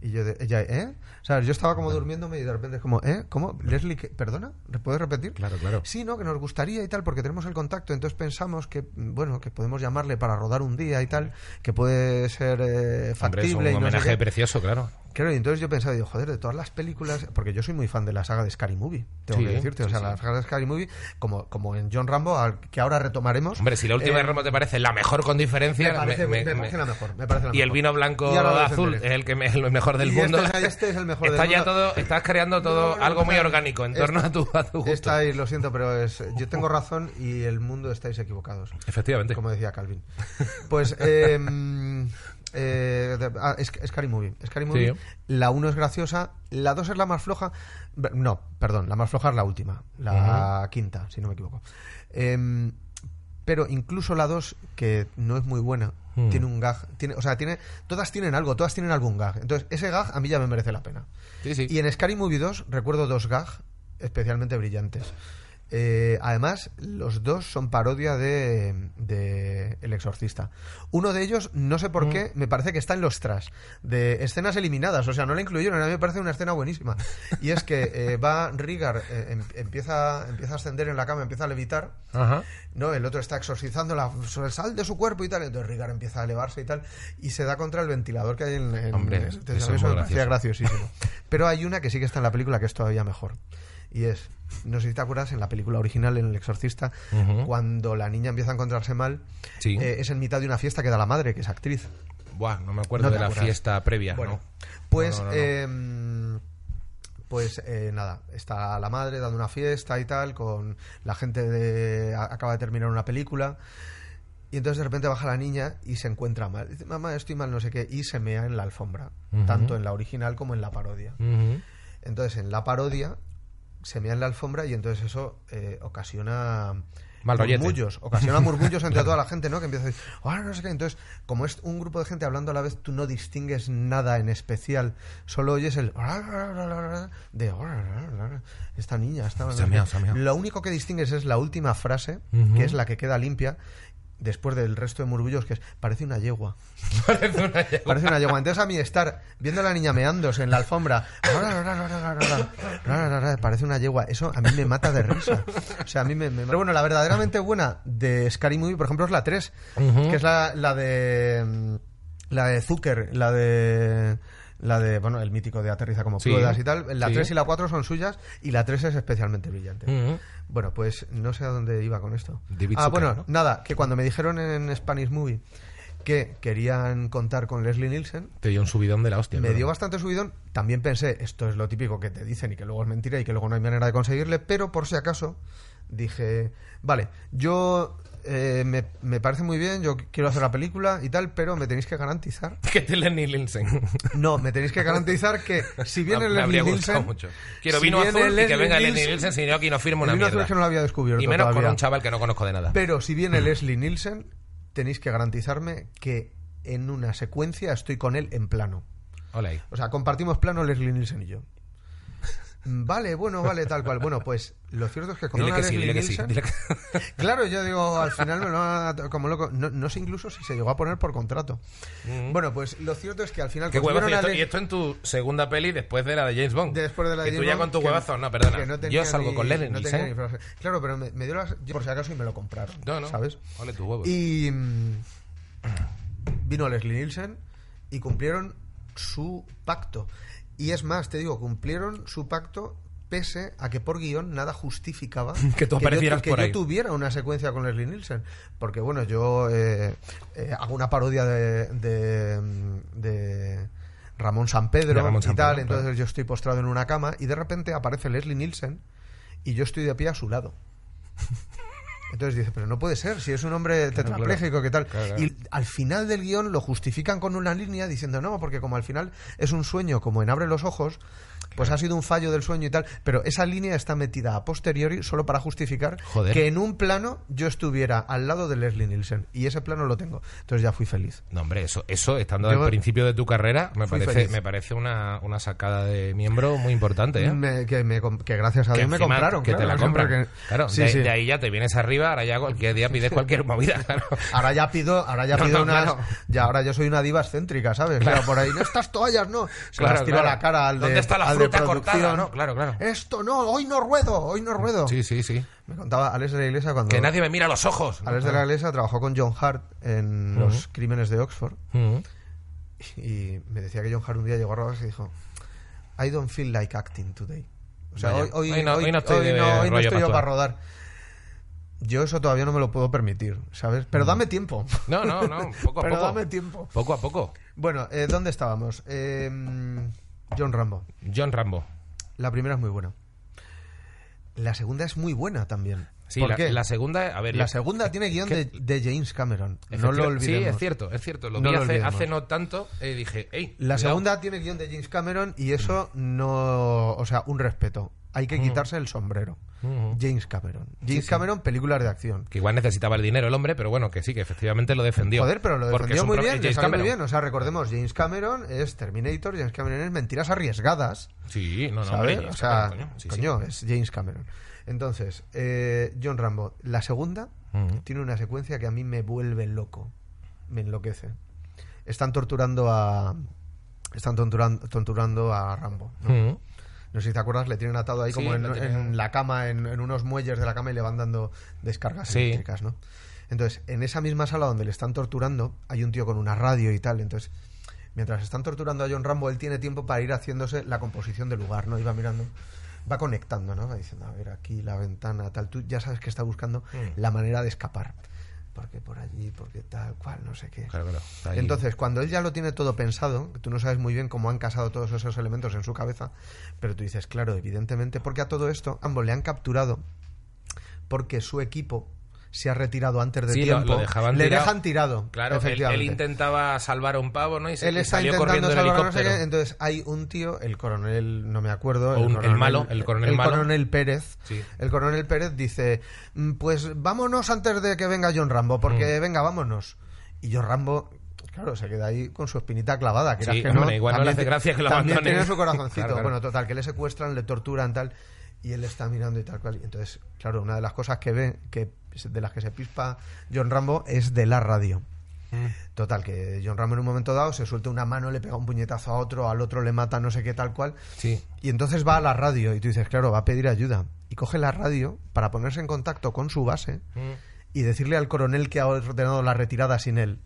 Y yo, de, ella, ¿eh? O sea, yo estaba como durmiéndome y de repente es como, ¿eh? ¿Cómo? Leslie, ¿qué? ¿perdona? ¿Puedes repetir? Claro, claro. Sí, ¿no? Que nos gustaría y tal, porque tenemos el contacto, entonces pensamos que, bueno, que podemos llamarle para rodar un día y tal, que puede ser eh, Hombre, factible. es un y no sé homenaje qué. precioso, claro. Claro, y entonces yo pensaba, digo, joder, de todas las películas, porque yo soy muy fan de la saga de Scary Movie, tengo Sí, que decirte, o sea, sí. la saga de Scary Movie, como, como en John Rambo, al que ahora retomaremos. Hombre, si la última eh, de Remo te parece la mejor con diferencia... me parece, me- me me- parece la mejor, me parece la Y el vino blanco azul es el que me- el mejor del Y mundo. este, este es el mejor <laughs> del Está ya mundo. todo, estás creando todo No, algo muy orgánico en torno a tu, a tu gusto. Está ahí, lo siento, pero es, yo tengo razón y el mundo estáis equivocados. Efectivamente. Como decía Calvin. Pues, eh, <laughs> eh, ah, es, Scary Movie. Scary Movie. Sí. La 1 es graciosa, la 2 es la más floja. No, perdón, la más floja es la última, la quinta, si no me equivoco. Em, pero incluso la 2, que no es muy buena, Mm. tiene un gag. Tiene, o sea, tiene, todas tienen algo, todas tienen algún gag. Entonces, ese gag a mí ya me merece la pena. Sí, sí. Y en Scary Movie 2 recuerdo dos gags especialmente brillantes. Eh, además, los dos son parodia de, de El Exorcista. Uno de ellos, no sé por qué, me parece que está en los tras de escenas eliminadas. O sea, no la incluyeron. A mí me parece una escena buenísima. Y es que eh, <laughs> va Rigar, eh, em- empieza, empieza a ascender en la cama, empieza a levitar. Ajá. No, el otro está exorcizando la sal de su cuerpo y tal. Entonces Rigar empieza a elevarse y tal. Y se da contra el ventilador que hay en. en- Hombre, en- eso entonces, es a mí eso muy me parecía gracioso. graciosísimo. Pero hay una que sí que está en la película que es todavía mejor. Y es, no sé si te acuerdas, en la película original, en El Exorcista, cuando la niña empieza a encontrarse mal, Sí. eh, es en mitad de una fiesta que da la madre, que es actriz. Buah, no me acuerdo No de la acuerdas. fiesta previa, Bueno, ¿no? pues, No, eh, pues eh, nada, está la madre dando una fiesta y tal, con la gente de... acaba de terminar una película. Y entonces de repente baja la niña y se encuentra mal. Dice, mamá, estoy mal, no sé qué. Y se mea en la alfombra, tanto en la original como en la parodia. Entonces en la parodia se mea en la alfombra y entonces eso eh, ocasiona Mal murmullos, ocasiona <laughs> murmullos entre toda la gente, ¿no? Que empieza a decir, ahora no sé qué. Entonces, como es un grupo de gente hablando a la vez, tú no distingues nada en especial, solo oyes el de esta niña, esta meado, se ha meado. Lo único que distingues es la última frase, que es la que queda limpia. Después del resto de murmullos, que es, parece una yegua. <laughs> Parece una yegua. Parece una yegua. Entonces a mí estar viendo a la niña meándose en la alfombra, parece una yegua. Eso a mí me mata de risa. O sea, a mí me... me- Pero bueno, la verdaderamente buena de Scary Movie, por ejemplo, es la 3, Ujú. que es la, la de... mm, La de Zucker, la de... La de, bueno, el mítico de Aterriza como Sí. puedas y tal. La Sí. 3 y la 4 son suyas y la 3 es especialmente brillante. Bueno, pues no sé a dónde iba con esto. David ah, Zucker, bueno, ¿no? nada, que cuando me dijeron en Spanish Movie que querían contar con Leslie Nielsen, Te dio un subidón de la hostia. me dio bastante subidón. También pensé, esto es lo típico que te dicen y que luego es mentira y que luego no hay manera de conseguirle, pero por si acaso dije, vale, yo eh, me, me parece muy bien, yo quiero hacer la película y tal, pero me tenéis que garantizar. <laughs> Que te Lenny Linsen. No, me tenéis que garantizar que si viene me Leslie gustado Nielsen. mucho. Quiero si vino azul y que Leslie venga Lenny Nielsen- Nielsen, si no aquí no firmo una vino azul mierda. es que no lo había descubierto Y menos con todavía. un chaval que no conozco de nada. Pero si viene Leslie Nielsen, tenéis que garantizarme que en una secuencia estoy con él en plano. O sea, compartimos plano Leslie Nielsen y yo. Vale, bueno, vale, tal cual. Bueno, pues lo cierto es que que sí, sí. Nielsen- que- <laughs> Claro, yo digo, al final me lo van a- como loco. No, no sé incluso si se llegó a poner por contrato. Bueno, pues lo cierto es que al final Qué huevazo. Y esto, y esto en tu segunda peli después de la de James Bond. Después de la de tú James ya Bond, con tu huevazo. No, perdona. no Yo salgo ni- con Lenny no. Claro, pero me, me dio las, por si acaso y me lo compraron. No, no. ¿Sabes? Ole tus huevos. Y mm, vino Leslie Nielsen y cumplieron su pacto. Y es más, te digo, cumplieron su pacto pese a que por guion nada justificaba <laughs> Que tú yo, aparecieras que por yo ahí. tuviera una secuencia con Leslie Nielsen. Porque bueno, yo eh, eh, hago una parodia de, de, de Ramón San Pedro Ramón y San tal, Pedro, entonces claro. yo estoy postrado en una cama y de repente aparece Leslie Nielsen y yo estoy de pie a su lado. <laughs> Entonces dice, pero no puede ser, si es un hombre tetrapléjico, ¿qué tal? Claro, claro. Y al final del guion lo justifican con una línea diciendo, no, porque como al final es un sueño, como en Abre los Ojos, pues ha sido un fallo del sueño y tal, pero esa línea está metida a posteriori solo para justificar Joder. que en un plano yo estuviera al lado de Leslie Nielsen. Y ese plano lo tengo. Entonces ya fui feliz. No, hombre, eso, eso estando Yo al principio de tu carrera, me parece, feliz. me parece una, una sacada de miembro muy importante, ¿eh? Me- que, me com- que gracias a Dios me compraron. Que te claro, la compran. Claro, Sí, de, sí. de ahí ya te vienes arriba ahora ya cualquier día pides cualquier movida, <laughs> claro. Ahora ya pido, ahora ya No, pido no, unas. claro. Ya ahora yo soy una diva excéntrica, ¿sabes? Claro, por ahí, no estas toallas, no. Se Claro, las tiro a la cara al de, ¿Dónde está la al No, claro, claro. Esto no, hoy no ruedo, hoy no ruedo. Sí, sí, sí. Me contaba Alex de la Iglesia cuando. Que nadie me mira a los ojos. Alex de la Iglesia trabajó con John Hart en Los Crímenes de Oxford. Mm. Y me decía que John Hart un día llegó a rodarse y dijo: I don't feel like acting today. O sea, hoy, hoy, Hoy no- hoy- no estoy de no- hoy no rollo estoy yo para para rodar. Yo eso todavía no me lo puedo permitir, ¿sabes? Pero dame tiempo. No, no, no, poco a <laughs> Pero poco. dame tiempo. Poco a poco. Bueno, eh, ¿dónde estábamos? Eh, John Rambo. John Rambo. La primera es muy buena. La segunda es muy buena también. Sí, ¿Por la, qué? la segunda, a ver, La segunda tiene guion de, de James Cameron. No lo olvidemos. Sí, es cierto, es cierto. Lo No vi lo hace, no tanto y dije, hey, La cuidado. segunda tiene guion de James Cameron y eso no... O sea, un respeto. Hay que quitarse el sombrero. James Cameron. James sí. Cameron, películas de acción. Que igual necesitaba el dinero el hombre, pero bueno, que sí, que efectivamente lo defendió. Joder, pero lo Porque defendió muy bien, James salió muy Cameron. bien. O sea, recordemos, James Cameron es Terminator, James Cameron es Mentiras Arriesgadas. Sí, no, no, ¿sabes? hombre, o sea, coño, sí, coño, es James Cameron. Entonces, eh, John Rambo, la segunda tiene una secuencia que a mí me vuelve loco, me enloquece. Están torturando a están torturando, torturando a Rambo. No sé si te acuerdas, le tienen atado ahí Sí, como en, la cama, en, en unos muelles de la cama y le van dando descargas Sí. eléctricas, ¿no? Entonces, en esa misma sala donde le están torturando, hay un tío con una radio y tal. Entonces, mientras están torturando a John Rambo, él tiene tiempo para ir haciéndose la composición del lugar, ¿no? Y va mirando, va conectando, ¿no? Va diciendo, a ver, aquí la ventana, tal. Tú ya sabes que está buscando Mm. la manera de escapar. Porque por allí, porque tal, cual, no sé qué. Claro, claro. Ahí. Entonces, cuando él ya lo tiene todo pensado, tú no sabes muy bien cómo han casado todos esos elementos en su cabeza, pero tú dices, claro, evidentemente, porque a todo esto ambos le han capturado porque su equipo se ha retirado antes de Sí, tiempo. lo dejaban le tirado. dejan tirado. Claro, él, él efectivamente. intentaba salvar a un pavo, ¿no? Y se Él está salió intentando corriendo el salvar a no sé helicóptero. qué, entonces hay un tío, el coronel, no me acuerdo, un- el malo, el coronel malo. coronel Pérez. Sí. El coronel Pérez dice, "Mm, pues vámonos antes de que venga John Rambo, porque Mm. venga, vámonos. Y John Rambo, claro, se queda ahí con su espinita clavada, que, Sí, que hombre, no, igual no le también hace gracia que lo También tiene su corazoncito. <laughs> Claro, claro. Bueno, total, que le secuestran, le torturan, tal, y él está mirando y tal cual. Y entonces, claro, una de las cosas que ve, que de las que se pispa John Rambo, es de la radio. Mm. Total, que John Rambo en un momento dado se suelta una mano, le pega un puñetazo a otro, al otro le mata no sé qué tal cual. Sí. Y entonces va a la radio y tú dices, claro, va a pedir ayuda. Y coge la radio para ponerse en contacto con su base Mm. y decirle al coronel que ha ordenado la retirada sin él,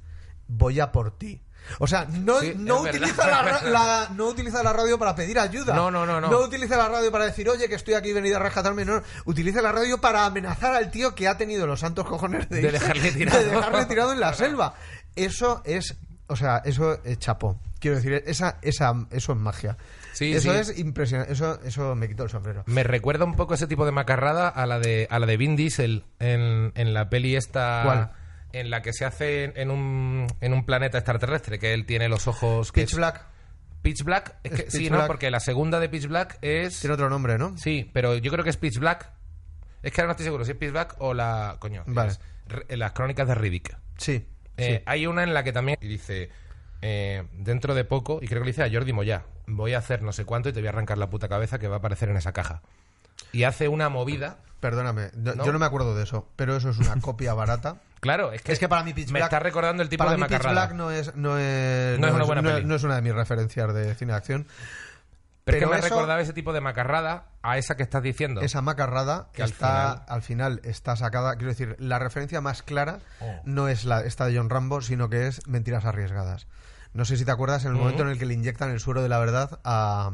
voy a por ti. O sea, no, Sí, no, utiliza la, <laughs> la- no utiliza la radio para pedir ayuda. No, no, no, no. No utiliza la radio para decir, oye, que estoy aquí venido a rescatarme. No, utiliza la radio para amenazar al tío que ha tenido los santos cojones de, dejarle tirado. de dejarle tirado en la selva. Eso es, o sea, eso es chapó. Quiero decir, esa, esa, eso es magia. Sí, eso sí. es impresionante. Eso, eso me quitó el sombrero. Me recuerda un poco ese tipo de macarrada a la de, a la de Vin Diesel en, en la peli esta... ¿Cuál? En la que se hace en- un, en un planeta extraterrestre, que él tiene los ojos... que Pitch es- Black Pitch Black. Es Es que, Pitch sí, Black. ¿no? Porque la segunda de Pitch Black es... tiene otro nombre, ¿no? Sí, pero yo creo que es Pitch Black. Es que ahora no estoy seguro si es Pitch Black o la... Coño. Vale. las crónicas de Riddick. Sí. Eh, sí. Hay una en la que también dice, eh, dentro de poco, y creo que le dice a Jordi Moya, voy a hacer no sé cuánto y te voy a arrancar la puta cabeza que va a aparecer en esa caja. Y hace una movida. Perdóname, no- ¿No? yo no me acuerdo de eso, pero eso es una <laughs> copia barata. Claro, es que, Es que para mí Pitch me Black- está recordando el tipo Para de mí Pitch macarrada. Black no es, no es, No es una buena peli. no es una de mis referencias de cine de acción. pero es que pero me eso- recordaba ese tipo de macarrada a esa que estás diciendo. Esa macarrada Que al está, final- al final está sacada. Quiero decir, la referencia más clara Oh. no es la esta de John Rambo, sino que es Mentiras Arriesgadas. No sé si te acuerdas en el Ujú. momento en el que le inyectan el suero de la verdad a,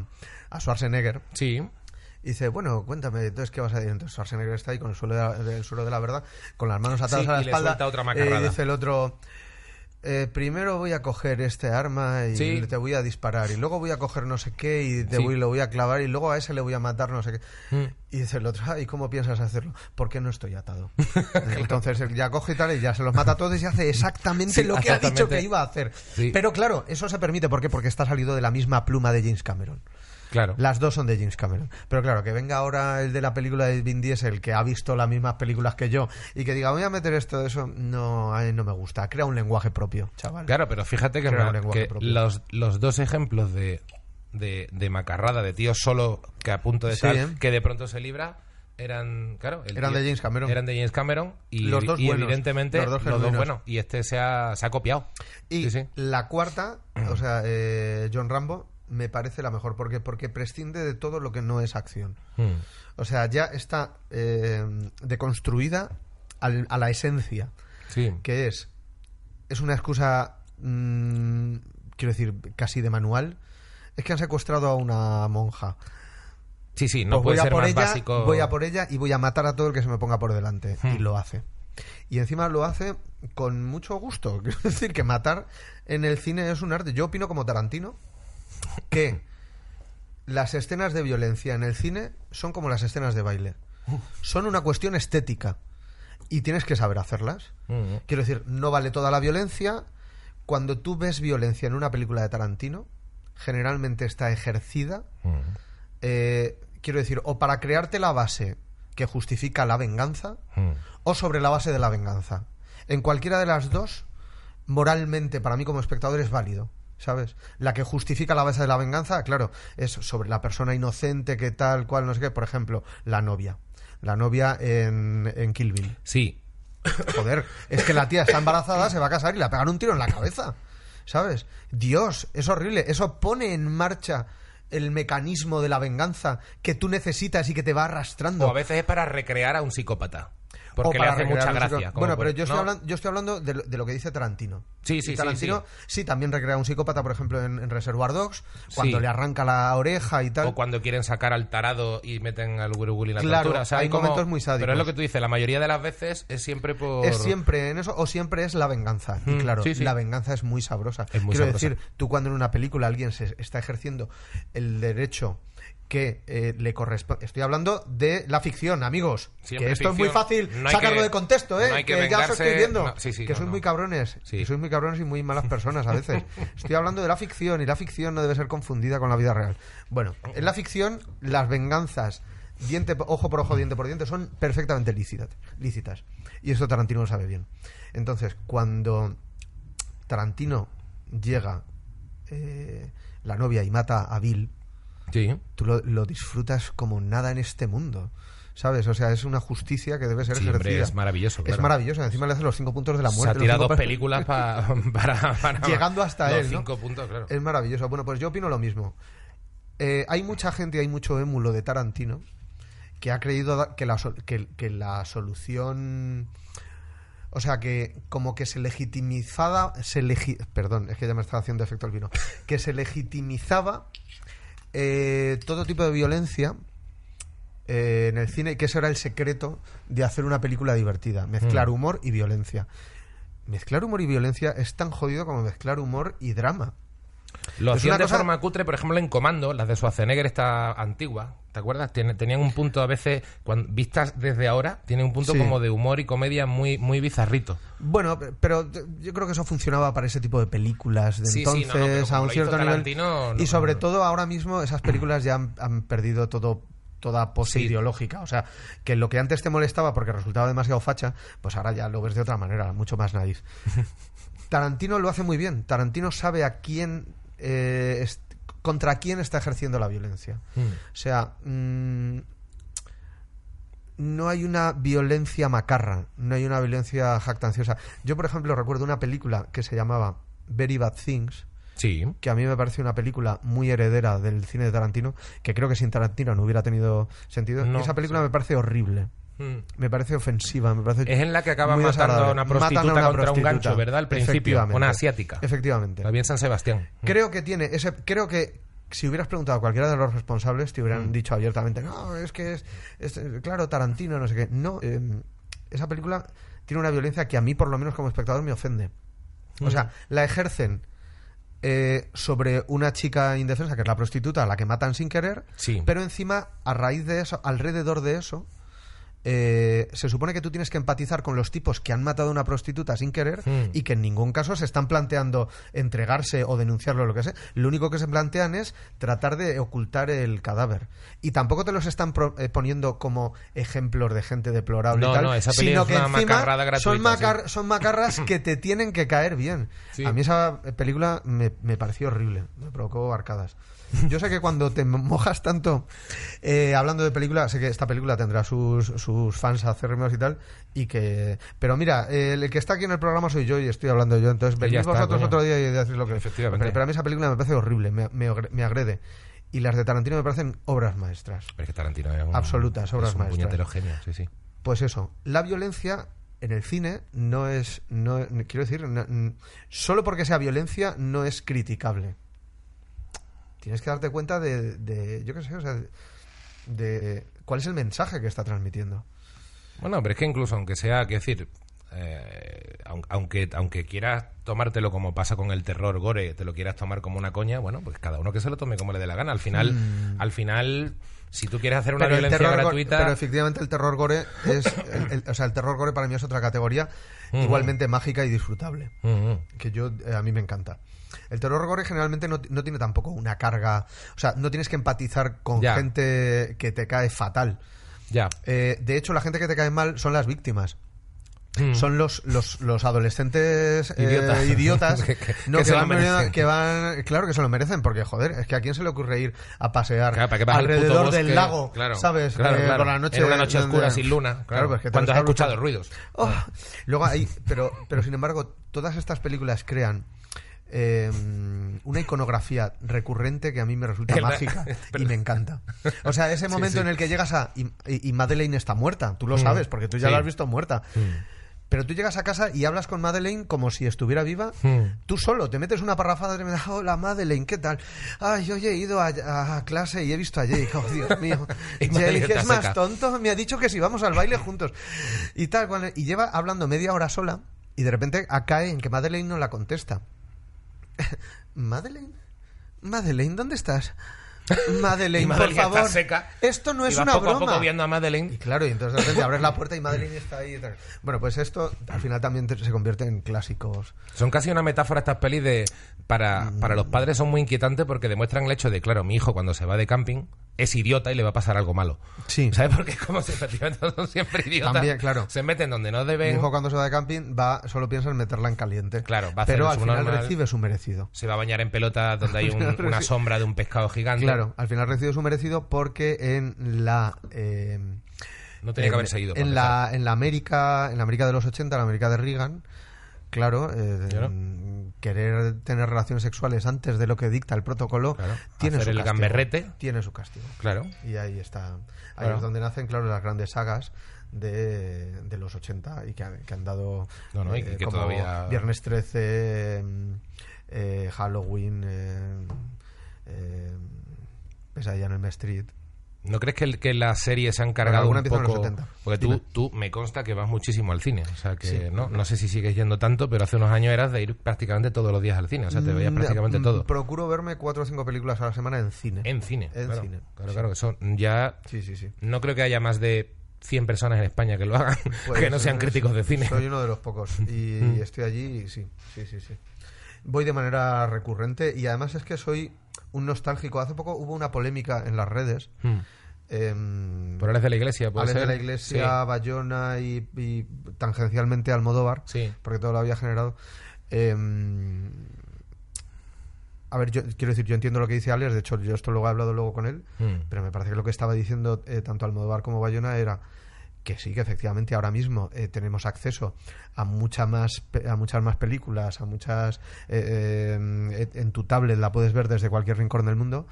a Schwarzenegger. Sí. Y dice, bueno, cuéntame, entonces, ¿qué vas a decir? Entonces Schwarzenegger está ahí con el suelo de la, del suelo de la verdad, con las manos atadas Sí, a la y espalda. otra eh, macarrada. y dice el otro, eh, primero voy a coger este arma y Sí. te voy a disparar. Y luego voy a coger no sé qué y te Sí. voy, lo voy a clavar. Y luego a ese le voy a matar no sé qué. Mm. Y dice el otro, ¿y cómo piensas hacerlo? ¿Por qué no estoy atado? <laughs> Entonces él ya coge y tal, y ya se los mata a todos y hace exactamente Sí, lo que ha dicho que iba a hacer. Pero claro, eso se permite. ¿Por qué? Porque está salido de la misma pluma de James Cameron. Claro. Las dos son de James Cameron. Pero claro, que venga ahora el de la película de Vin Diesel, que ha visto las mismas películas que yo, y que diga, voy a meter esto, eso, no, a mí no me gusta. Crea un lenguaje propio, chaval. Claro, pero fíjate que, me- los, los dos ejemplos de, de, de macarrada, de tío solo que a punto de Sí, tal, ¿eh? que de pronto se libra, eran, claro, el Eran tío- de James Cameron. Eran de James Cameron y, Los dos y buenos, evidentemente los dos los dos genuinos. buenos. Y este se ha, se ha copiado. Y Sí, sí. la cuarta, o sea, eh, John Rambo, me parece la mejor. porque Porque prescinde de todo lo que no es acción. Mm. O sea, ya está eh, deconstruida al- a la esencia, Sí. que es, es una excusa, mm, quiero decir, casi de manual. Es que han secuestrado a una monja. Sí, sí, no Pues puede voy a ser por más ella, básico. voy a por ella y voy a matar a todo el que se me ponga por delante. Hmm. Y lo hace. Y encima lo hace con mucho gusto. <laughs> Quiero decir que matar en el cine es un arte. Yo opino como Tarantino que las escenas de violencia en el cine son como las escenas de baile. Son una cuestión estética. Y tienes que saber hacerlas. Mm. Quiero decir, no vale toda la violencia. Cuando tú ves violencia en una película de Tarantino, generalmente está ejercida Mm. eh, quiero decir, o para crearte la base que justifica la venganza, Mm. o sobre la base de la venganza. En cualquiera de las dos, moralmente, para mí como espectador, es válido. ¿Sabes? La que justifica la base de la venganza, claro, es sobre la persona inocente, que tal, cual, no sé qué. Por ejemplo, la novia. La novia en, en Kill Bill. Sí. Joder, es que la tía está embarazada, se va a casar y le pegan un tiro en la cabeza. ¿Sabes? Dios, es horrible. Eso pone en marcha el mecanismo de la venganza que tú necesitas y que te va arrastrando. O a veces es para recrear a un psicópata. Porque O le hace mucha gracia. Bueno, pero yo estoy, ¿no? hablando, yo estoy hablando de lo, de lo que dice Tarantino. Sí, sí, Y sí, Tarantino sí, también recrea a un psicópata, por ejemplo, en, en Reservoir Dogs, cuando Sí. le arranca la oreja y tal. O cuando quieren sacar al tarado y meten al guruguli en la Claro, tortura. O sea, hay como- momentos muy sádicos. Pero es lo que tú dices, la mayoría de las veces es siempre por... Es siempre en eso, o siempre es la venganza. Y Mm, claro, sí, sí. la venganza es muy sabrosa. Es muy Quiero sabrosa. decir, tú cuando en una película alguien se está ejerciendo el derecho que eh, le corresponde. Estoy hablando de la ficción, amigos. Siempre que esto es muy fácil No sacarlo que- de contexto, ¿eh? no hay que ya os estoy viendo. no, sí, sí, que sois muy cabrones. Sí. Que sois muy cabrones y muy malas personas a veces. <laughs> estoy hablando de la ficción y la ficción no debe ser confundida con la vida real. Bueno, en la ficción, las venganzas. Diente, ojo por ojo, diente por diente, son perfectamente lícitas, lícitas. Y eso Tarantino lo sabe bien. Entonces, cuando Tarantino llega eh, la novia y mata a Bill, Sí. tú lo, lo disfrutas como nada en este mundo. ¿Sabes? O sea, es una justicia que debe ser Sí, hombre, ejercida. es maravilloso, Es claro. maravilloso. Encima le hace los cinco puntos de la Se muerte. ha los tirado dos películas pa- <laughs> <laughs> para, para- Llegando hasta los él, ¿no? cinco puntos, claro. Es maravilloso. Bueno, pues yo opino lo mismo. Eh, hay mucha gente, hay mucho émulo de Tarantino que ha creído que la, que la solución... O sea, que como que se legitimizaba... Se legi- perdón, es que ya me estaba haciendo efecto el vino. Que se legitimizaba eh, todo tipo de violencia eh, en el cine y que eso era el secreto de hacer una película divertida. Mezclar Mm. humor y violencia. Mezclar humor y violencia es tan jodido como mezclar humor y drama. Lo hacían de cosa- forma cutre, por ejemplo, en Comando, las de Schwarzenegger esta antigua, ¿te acuerdas? Tenían un punto a veces, cuando, vistas desde ahora, tienen un punto Sí. como de humor y comedia muy, muy bizarrito. Bueno, pe- pero yo creo que eso funcionaba para ese tipo de películas de Sí, sí, no, no, entonces a un cierto nivel. No, y sobre todo ahora mismo esas películas ya han, han perdido todo toda pose Sí. ideológica, o sea, que lo que antes te molestaba porque resultaba demasiado facha, pues ahora ya lo ves de otra manera, mucho más naif. <laughs> Tarantino lo hace muy bien. Tarantino sabe a quién eh, contra quién está ejerciendo la violencia. O sea, mm, no hay una violencia macarra, no hay una violencia jactanciosa. Yo, por ejemplo, recuerdo una película que se llamaba Very Bad Things, Sí. que a mí me parece una película muy heredera del cine de Tarantino, que creo que sin Tarantino no hubiera tenido sentido. No, y esa película sí. me parece horrible. Mm. Me parece ofensiva, me parece Es en la que acaba matando a una Matan prostituta a una contra un gancho, ¿verdad? Al principio, una asiática. Efectivamente. En San Sebastián. Creo que tiene ese creo que si hubieras preguntado a cualquiera de los responsables te hubieran Mm. dicho abiertamente, "No, es que es, es, claro, Tarantino, no sé qué." No, eh, esa película tiene una violencia que a mí por lo menos como espectador me ofende. O Mm. sea, la ejercen eh, sobre una chica indefensa, que es la prostituta, a la que matan sin querer, Sí. pero encima, a raíz de eso, alrededor de eso, eh, se supone que tú tienes que empatizar con los tipos que han matado a una prostituta sin querer Hmm. y que en ningún caso se están planteando entregarse o denunciarlo o lo que sea. Lo único que se plantean es tratar de ocultar el cadáver. Y tampoco te los están pro- eh, poniendo como ejemplos de gente deplorable No, y tal, no, esa sino es que encima gratuita, son, macar- sí. son macarras que te tienen que caer bien. Sí. A mí esa película me, me pareció horrible, me provocó arcadas. Yo sé que cuando te mojas tanto eh, hablando de película, sé que esta película tendrá sus, sus fans acérrimos y tal, y que... Pero mira, eh, el que está aquí en el programa soy yo y estoy hablando yo, entonces venid vosotros coño. otro día y decís lo que... Efectivamente. Pero, pero a mí esa película me parece horrible, me, me, me agrede. Y las de Tarantino me parecen obras maestras. Pero es que Tarantino un, Absolutas, obras es un maestras. genio, sí, sí. Pues eso, la violencia en el cine no es, no, quiero decir, no- solo porque sea violencia no es criticable. Tienes que darte cuenta de, de yo qué sé, o sea, de cuál es el mensaje que está transmitiendo. Bueno, pero es que incluso aunque sea, que decir, eh, aun- aunque, aunque quieras tomártelo como pasa con el terror gore, te lo quieras tomar como una coña, bueno, pues cada uno que se lo tome como le dé la gana. Al final, al final, si tú quieres hacer una. Pero violencia terror gratuita, pero efectivamente el terror gore es, el- el- o sea, el terror gore para mí es otra categoría igualmente mágica y disfrutable. Que yo eh, a mí me encanta. El terror gore generalmente no, no tiene tampoco una carga, o sea, no tienes que empatizar con Ya. gente que te cae fatal. ya. Eh, de hecho, la gente que te cae mal son las víctimas. Mm. Son los, los, los adolescentes eh, Idiotas. <laughs> <laughs> Que- que- no, que que, se lo van, merecen. que van- claro que se lo merecen porque joder es que a quién se le ocurre ir a pasear Claro, ¿para qué vas al puto alrededor bosque? del lago Claro, sabes claro, Eh, por la noche En una noche oscura sin luna, claro. pues que te ¿Cuántos lo has escuchado ruidos? Oh, luego hay pero pero sin embargo todas estas películas crean eh, una iconografía recurrente que a mí me resulta <laughs> El- mágica y me encanta. O sea, ese momento sí. en el que llegas a... Y, Madeleine está muerta, tú lo Mm. sabes, porque tú ya Sí. la has visto muerta. Mm. Pero tú llegas a casa y hablas con Madeleine como si estuviera viva. Mm. Tú solo te metes una parrafada de hola Madeleine, ¿qué tal? Ay, hoy he ido a, a clase y he visto a Jake, oh Dios mío. <laughs> Jake es más seca. tonto, me ha dicho que si vamos al baile juntos. Y tal, y lleva hablando media hora sola y de repente cae en que Madeleine no la contesta. <laughs> ¿Madeleine? Madeleine, ¿dónde estás? Madeleine, <laughs> Madeleine por favor. seca. Esto no es una poco broma. a poco viendo a Madeleine. Y claro, y entonces de repente abres la puerta y Madeleine está ahí. Bueno, pues esto al final también te- se convierte en clásicos. Son casi una metáfora estas pelis de para, para los padres son muy inquietantes porque demuestran el hecho de, claro, mi hijo cuando se va de camping es idiota y le va a pasar algo malo. Sí. ¿Sabes? Porque como si <laughs> efectivamente son siempre idiotas. También, claro. Se meten donde no Mi deben. hijo cuando se va de camping va solo piensa en meterla en caliente. Claro, va a hacer Pero al final recibe su merecido. Se va a bañar en pelotas donde hay <laughs> un- una sombra de un pescado gigante. Claro, al final recibe su merecido porque en la eh, No tenía que en- haber seguido. en la en la América en la América de los 80, la América de Reagan, claro, eh, Claro. querer tener relaciones sexuales antes de lo que dicta el protocolo Claro. tiene Hacer su el castigo. gamberrete. Tiene su castigo. Claro. Y ahí está. Ahí Claro. es donde nacen, claro, las grandes sagas de, de los 80 y que, han- que han dado No, no, y eh, que como todavía- Viernes 13, mm, eh, Halloween, eh, eh, Pesadilla en el Street. ¿No crees que, el- que las series se han cargado alguna un en poco? 70. Porque tú, tú me consta que vas muchísimo al cine. O sea que Sí. no, no sé si sigues yendo tanto, pero hace unos años eras de ir prácticamente todos los días al cine. O sea, te veías Mm, prácticamente mm, todo. Procuro verme cuatro o cinco películas a la semana en cine. En cine. En claro. cine, Claro, sí. claro, que son ya. Sí, sí, sí. No creo que haya más de 100 personas en España que lo hagan, <laughs> Pues, que no sean críticos de cine. Soy uno de los pocos y, <laughs> Mm. estoy allí y sí, sí, sí, sí. Voy de manera recurrente y además es que soy un nostálgico. Hace poco hubo una polémica en las redes. Mm. em, Por eres de la iglesia, puede Alex de la Iglesia, Bayona y, y tangencialmente Almodóvar, Sí. sí. porque todo lo había generado. Em, a ver, yo quiero decir, yo entiendo lo que dice Alex, de hecho, yo esto luego he hablado luego con él, Mm. pero me parece que lo que estaba diciendo eh, tanto Almodóvar como Bayona era que sí, que efectivamente ahora mismo eh, tenemos acceso a mucha más a muchas más películas, a muchas eh, eh, en tu tablet la puedes ver desde cualquier rincón del mundo,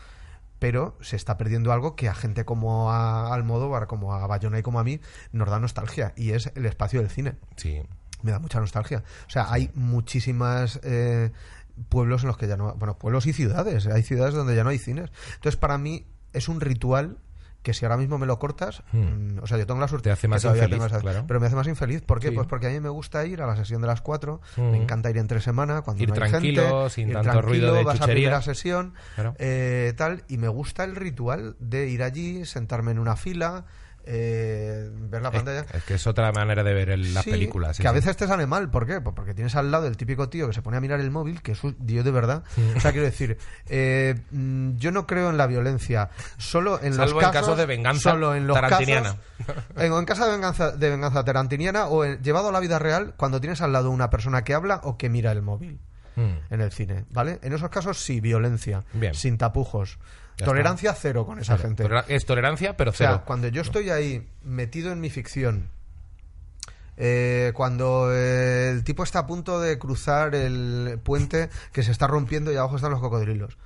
pero se está perdiendo algo que a gente como a Almodóvar, como a Bayona y como a mí nos da nostalgia y es el espacio del cine. Sí. Me da mucha nostalgia. O sea, hay muchísimas eh, pueblos en los que ya no... Bueno, pueblos y ciudades. Hay ciudades donde ya no hay cines. Entonces, para mí es un ritual que si ahora mismo me lo cortas, Hmm. mm, o sea, yo tengo la suerte Te hace más infeliz, tengo esa- claro. pero me hace más infeliz. ¿Por qué? Sí. Pues porque a mí me gusta ir a la sesión de las 4, Hmm. me encanta ir entre semana, cuando Ir no hay tranquilo, gente, sin ir tanto tranquilo, ruido de vas a chuchería. primera sesión, Claro. eh, tal, y me gusta el ritual de ir allí, sentarme en una fila, eh, ver la pantalla. es que es otra manera de ver el- las Sí, películas. sí, que a veces te sale mal. ¿Por qué? Pues porque tienes al lado el típico tío que se pone a mirar el móvil, que es un tío de verdad. O sea, quiero decir, eh, mm, yo no creo en la violencia. Solo en Salvo los en casos, casos de venganza solo en los tarantiniana. casos- en, en caso de venganza, de venganza tarantiniana o en- llevado a la vida real cuando tienes al lado una persona que habla o que mira el móvil Mm. en el cine, ¿vale? En esos casos sí, violencia, Bien. sin tapujos. Tolerancia cero con esa Cero. gente. Es tolerancia, pero O sea, cero. cuando yo estoy ahí metido en mi ficción, eh, cuando eh, el tipo está a punto de cruzar el puente que se está rompiendo y abajo están los cocodrilos,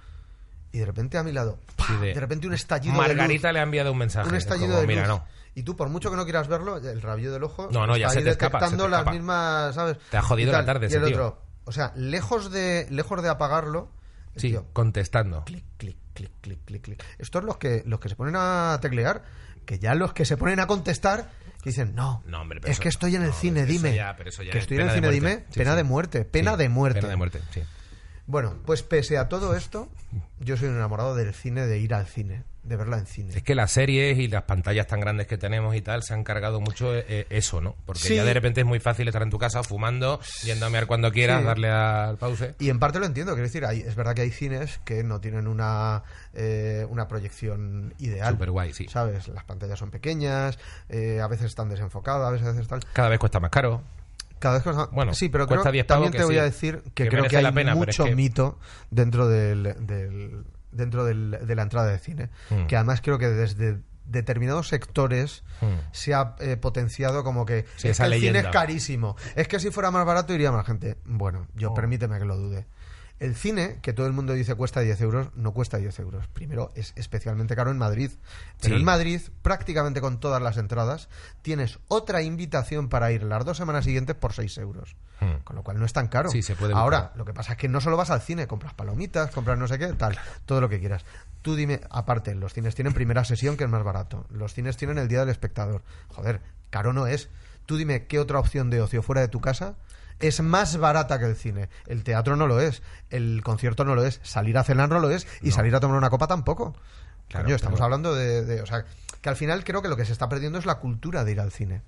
y de repente a mi lado, de... de- repente un estallido de Margarita luz, le ha enviado un mensaje. un es estallido como, de Mira, luz. no. Y tú, por mucho que no quieras verlo, el rabillo del ojo No, no, ya está se ahí te escapa, se te las mismas, ¿sabes? Te ha jodido la tarde y ese el tío. otro, o sea, lejos de lejos de apagarlo, Sí, tío, contestando. clic, clic, clic, clic, clic, clic. Estos los que los que se ponen a teclear, que ya los que se ponen a contestar que dicen, "No, No, hombre, pero es eso- que estoy en el no, cine, dime." ya- pero eso ya que es estoy en el pena de cine, muerte. dime, Sí, pena sí. de muerte, pena Sí, de muerte. Pena de muerte, sí. Bueno, pues pese a todo esto, yo soy un enamorado del cine, de ir al cine, de verla en cine. Es que las series y las pantallas tan grandes que tenemos y tal se han cargado mucho eh, eso, ¿no? Porque Sí. ya de repente es muy fácil estar en tu casa fumando, yendo a mear cuando quieras, Sí. darle al pause. Y en parte lo entiendo, quiero decir, hay, es verdad que hay cines que no tienen una, eh, una proyección ideal. Súper guay, sí. ¿Sabes? Las pantallas son pequeñas, eh, a veces están desenfocadas, a veces, a veces tal. Cada vez cuesta más caro. Cada vez Bueno, sí, pero creo, 10 pavos también que te voy sí, a decir que, que creo que hay la pena, pero es mucho que- mito dentro del, del- dentro del- de la entrada de cine, Mm. que además creo que desde determinados sectores Mm. se ha eh, potenciado como que Sí, es esa que el cine es carísimo, es que si fuera más barato iría más gente. Bueno, yo Oh. permíteme que lo dude. El cine, que todo el mundo dice cuesta 10 euros, no cuesta 10 euros. Primero, es especialmente caro en Madrid. Pero Sí. en Madrid, prácticamente con todas las entradas, tienes otra invitación para ir las dos semanas siguientes por 6 euros. Hmm. Con lo cual no es tan caro. Sí, se puede Ahora, buscar. lo que pasa es que no solo vas al cine, compras palomitas, compras no sé qué, tal, todo lo que quieras. Tú dime, aparte, los cines tienen primera sesión que es más barato. Los cines tienen el día del espectador. Joder, caro no es. Tú dime qué otra opción de ocio fuera de tu casa es más barata que el cine. El teatro no lo es, el concierto no lo es, salir a cenar no lo es y salir a tomar una copa tampoco. Claro, Coño, estamos hablando de, de- O sea, que al final creo que lo que se está perdiendo es la cultura de ir al cine.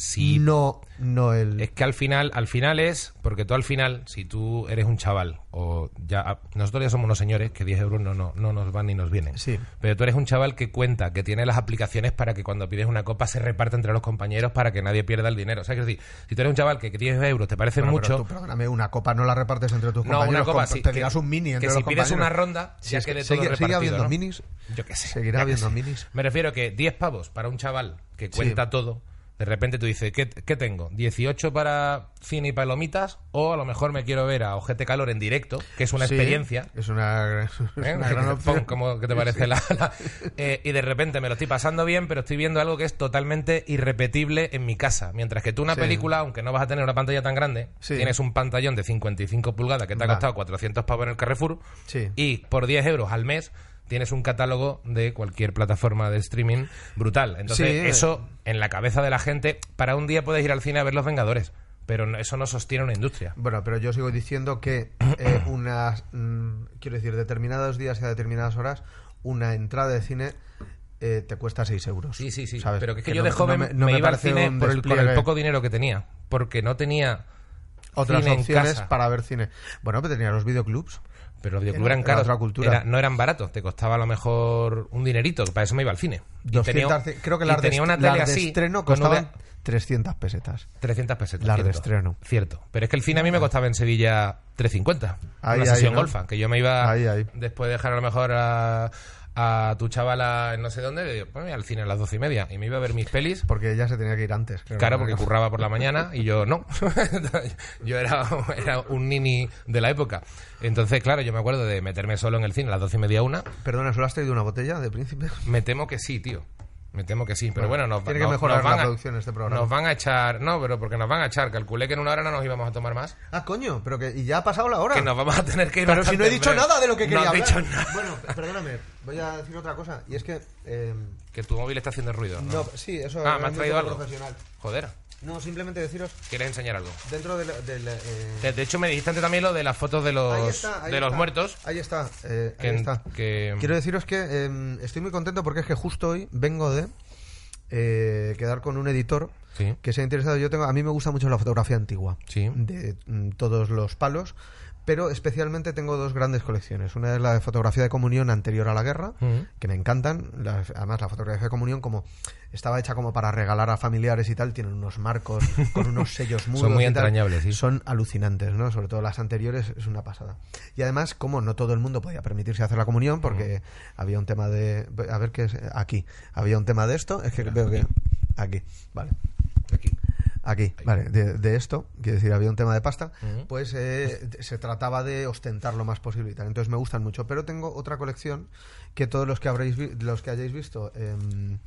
Sí, No, no el... Es que al final, al final es, porque tú al final, si tú eres un chaval, o ya, nosotros ya somos unos señores que 10 euros no, no, no nos van ni nos vienen. Sí. Pero tú eres un chaval que cuenta, que tiene las aplicaciones para que cuando pides una copa se reparte entre los compañeros para que nadie pierda el dinero. O sea, que decir, si tú eres un chaval que, que 10 euros te parece Bueno, mucho, pero tú, una copa no la repartes entre tus no, compañeros. una copa sí. Te dirás un mini entre Que los si pides compañeros. una ronda, Sí, ya es que quede sigue- todo sigue habiendo ¿no? minis. Yo qué sé. Seguirá habiendo minis. Me refiero que 10 pavos para un chaval que cuenta todo, de repente tú dices, ¿qué, qué tengo? ¿18 para cine y palomitas? O a lo mejor me quiero ver a Ojete Calor en directo, que es una Sí, experiencia. Es una, es ¿eh? una <laughs> gran opción. ¿Cómo que te parece la, la- eh, y de repente me lo estoy pasando bien, pero estoy viendo algo que es totalmente irrepetible en mi casa. Mientras que tú una Sí. película, aunque no vas a tener una pantalla tan grande, tienes un pantallón de 55 pulgadas que te ha Va. costado 400 pavos en el Carrefour y por 10 euros al mes tienes un catálogo de cualquier plataforma de streaming brutal. Entonces, Sí. eso en la cabeza de la gente, para un día puedes ir al cine a ver Los Vengadores, pero eso no sostiene una industria. Bueno, pero yo sigo diciendo que eh, <clears throat> unas, mm, quiero decir, determinados días y a determinadas horas, una entrada de cine eh, te cuesta 6 euros. Sí, sí, sí. ¿sabes? Pero que es que, Que yo no- de joven no me, me- no me iba al cine por el, poco dinero que tenía. Porque no tenía Otras opciones para ver cine. Bueno, pero tenía los videoclubs. Pero los videoclubs Era- eran era caros. otra cultura. Era- no eran baratos. Te costaba a lo mejor un dinerito. que Para eso me iba al cine. Y 200, tenía- creo que las tenía una tele las de así, estreno costaban una- 300 pesetas. 300 pesetas. Las de estreno. Cierto. Pero es que el cine a mí me costaba en Sevilla 350. Ahí, una ahí, sesión ¿no? golfa. Que yo me iba ahí. después de dejar a lo mejor a, a tu chavala en no sé dónde. digo, "Pues al cine a las doce y media. Y me iba a ver mis pelis. Porque ella se tenía que ir antes. creo. Claro, porque curraba por la mañana y yo no. <laughs> yo era, era un nini de la época. Entonces, claro, yo me acuerdo de meterme solo en el cine a las doce y media una. Perdona, ¿solo has traído una botella de príncipe? Me temo que sí, tío. Me temo que sí, pero Bueno, bueno, nos, tiene que nos- mejorar nos van la a- producción este programa. Nos van a echar, no, pero porque nos van a echar. Calculé que en una hora no nos íbamos a tomar más. Ah, coño, pero que y ya ha pasado la hora. Que nos vamos a tener que ir Pero si no he dicho breve. nada de lo que No quería has hablar. dicho nada. <laughs> Bueno, perdóname, voy a decir otra cosa. Y es que... eh, Que tu móvil está haciendo ruido. No, no, sí, eso Ah, es ¿me has traído algo? profesional. Joder, No, simplemente deciros, ¿quieres enseñar algo? dentro del... del, eh, De, de hecho, me dijiste antes también lo de las fotos de los, ahí está, ahí de los muertos. Ahí está, eh, ahí Que, está. que- Quiero deciros que eh, estoy muy contento porque es que justo hoy vengo de eh, quedar con un editor Sí. que sea interesado. Yo tengo, a mí me gusta mucho la fotografía antigua, Sí. de mm, todos los palos, pero especialmente tengo dos grandes colecciones. Una es la de fotografía de comunión anterior a la guerra, Ujú. que me encantan. Las- además, la fotografía de comunión, como estaba hecha como para regalar a familiares y tal, tienen unos marcos <laughs> con unos sellos mudos. muy entrañables, sí. Son alucinantes, ¿no? Sobre todo las anteriores, es una pasada. Y además, como no todo el mundo podía permitirse hacer la comunión, porque había un tema de. A ver qué es. Aquí. Había un tema de esto. Es que veo que. Aquí, vale. Aquí. Aquí, vale, de, de esto, quiero decir, había un tema de pasta, pues eh, se trataba de ostentar lo más posible y tal. Entonces me gustan mucho, pero tengo otra colección que todos los que habréis vi- los que hayáis visto em,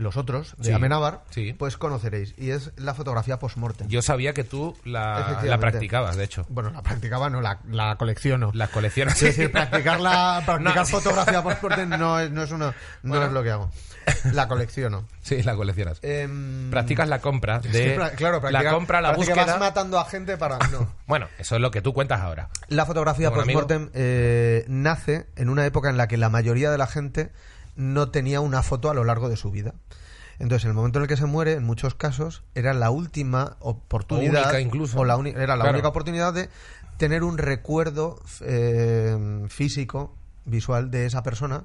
los otros de Sí, Amenábar, sí. pues conoceréis y es la fotografía post-mortem. Yo sabía que tú la, la practicabas, de hecho. Bueno, la practicaba, no, la, la colecciono. Las colecciones. Es decir, practicar, la, <laughs> practicar No. fotografía post-mortem no es, no, es una, no Bueno. es lo que hago. La colecciono. Sí, la coleccionas. Em, Practicas la compra de pra- claro, practicar- la compra, la búsqueda. vas matando a gente para... No. <laughs> Bueno, eso es lo que tú cuentas ahora. La fotografía post-mortem eh, nace en una época en la que la mayoría de la gente no tenía una foto a lo largo de su vida. Entonces, en el momento en el que se muere, en muchos casos, era la última oportunidad. O única incluso. o la era la Claro. única oportunidad de tener un recuerdo eh, físico, visual de esa persona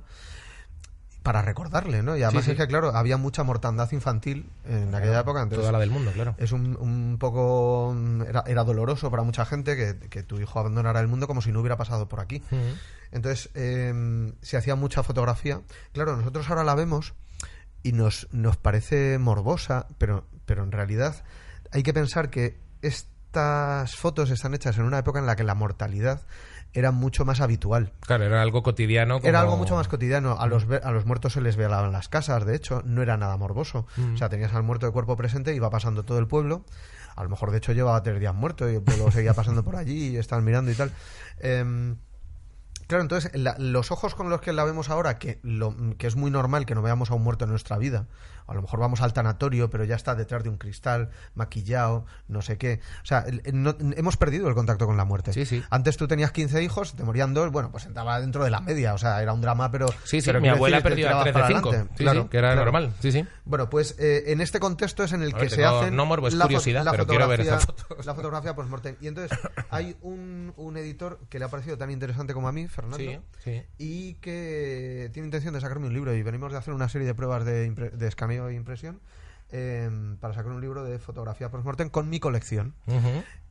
para recordarle, ¿no? Y además sí. es que, claro, había mucha mortandad infantil en aquella época. Entonces, Toda la del mundo, claro. es un, un poco era, era doloroso para mucha gente que, que tu hijo abandonara el mundo como si no hubiera pasado por aquí entonces eh, se hacía mucha fotografía claro nosotros ahora la vemos y nos, nos parece morbosa pero pero en realidad hay que pensar que estas fotos están hechas en una época en la que la mortalidad era mucho más habitual Claro, era algo cotidiano. como- era algo mucho más cotidiano. A los, a los muertos se les velaban las casas, de hecho, no era nada morboso. O sea, tenías al muerto de cuerpo presente, iba pasando todo el pueblo. A lo mejor, de hecho, llevaba tres días muerto y el pueblo seguía pasando por allí y estaban mirando y tal. Em, Claro, entonces la- los ojos con los que la vemos ahora, que, lo, que es muy normal que no veamos a un muerto en nuestra vida, a lo mejor vamos al tanatorio, pero ya está detrás de un cristal, maquillado, no sé qué. O sea, no- hemos perdido el contacto con la muerte. Sí, sí. Antes tú tenías 15 hijos, te morían dos, bueno, pues entraba dentro de la media, o sea, era un drama, pero... Sí, sí, pero mi abuela perdió a tirabas 3 de para 5. adelante. Sí, Claro, que era claro. normal. Sí, sí. Bueno, pues eh, en este contexto es en el que se hacen. no morbo, es la curiosidad, la pero quiero ver esa foto. La fotografía post-mortem. Y entonces <laughs> hay un, un editor que le ha parecido tan interesante como a mí, Fernando, Sí, sí. y que tiene intención de sacarme un libro. Y venimos de hacer una serie de pruebas de, de escaneo impresión eh, para sacar un libro de fotografía post-mortem con mi colección.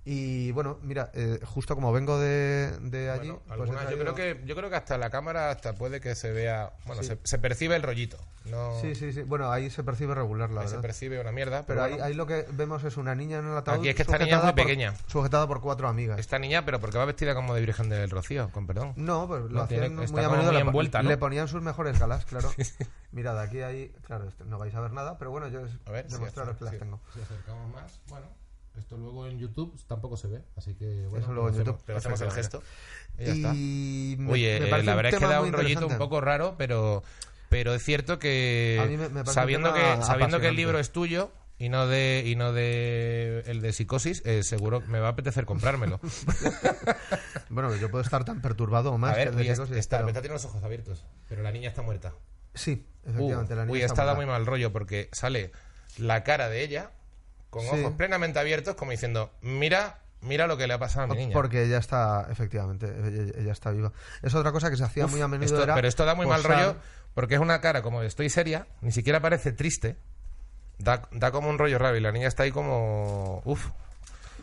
Y bueno, mira, eh, justo como vengo de, de allí. Bueno, pues yo creo que yo creo que hasta la cámara hasta puede que se vea bueno se, se percibe el rollito no Sí, sí, sí. Bueno, ahí se percibe regular, la ahí se verdad. percibe una mierda Pero pero, ahí, bueno, ahí lo que vemos es una niña en el ataúd. Aquí es que esta niña es sujetada muy por- pequeña. Sujetada por cuatro amigas. esta niña pero porque va vestida como de Virgen del Rocío con perdón No, pues lo No, hacían muy a menudo. muy le, envuelta, ¿no? le ponían sus mejores galas, claro. <laughs> Mirad, aquí hay. Claro, este- no vais a ver nada, pero bueno, yo es a ver si demostraros que las tengo. si acercamos más bueno esto luego en YouTube tampoco se ve así que bueno Eso luego en hacemos- YouTube, pero hacemos el gesto y ya está Y me- Oye, me eh, la verdad es que da un rollito un poco raro, pero, pero es cierto A mí que me- sabiendo que sabiendo que el libro es tuyo y no de y no de el de psicosis, eh, seguro que me va a apetecer comprármelo. <laughs> Bueno, yo puedo estar tan perturbado o más a que ver, el de psicosis, está, pero- tiene los ojos abiertos, pero la niña está muerta. Sí, Uh, efectivamente. la niña uy, está esta da muerta. muy mal rollo porque sale la cara de ella con Sí. ojos plenamente abiertos como diciendo, "Mira, mira lo que le ha pasado a mi niña." Porque ella está, efectivamente, ella, ella está viva. Es otra cosa que se hacía Uf, muy a menudo. esto- era pero esto da muy mal rollo porque es una cara como de estoy seria, ni siquiera parece triste. Da, da como un rollo raro y la niña está ahí como... Uf.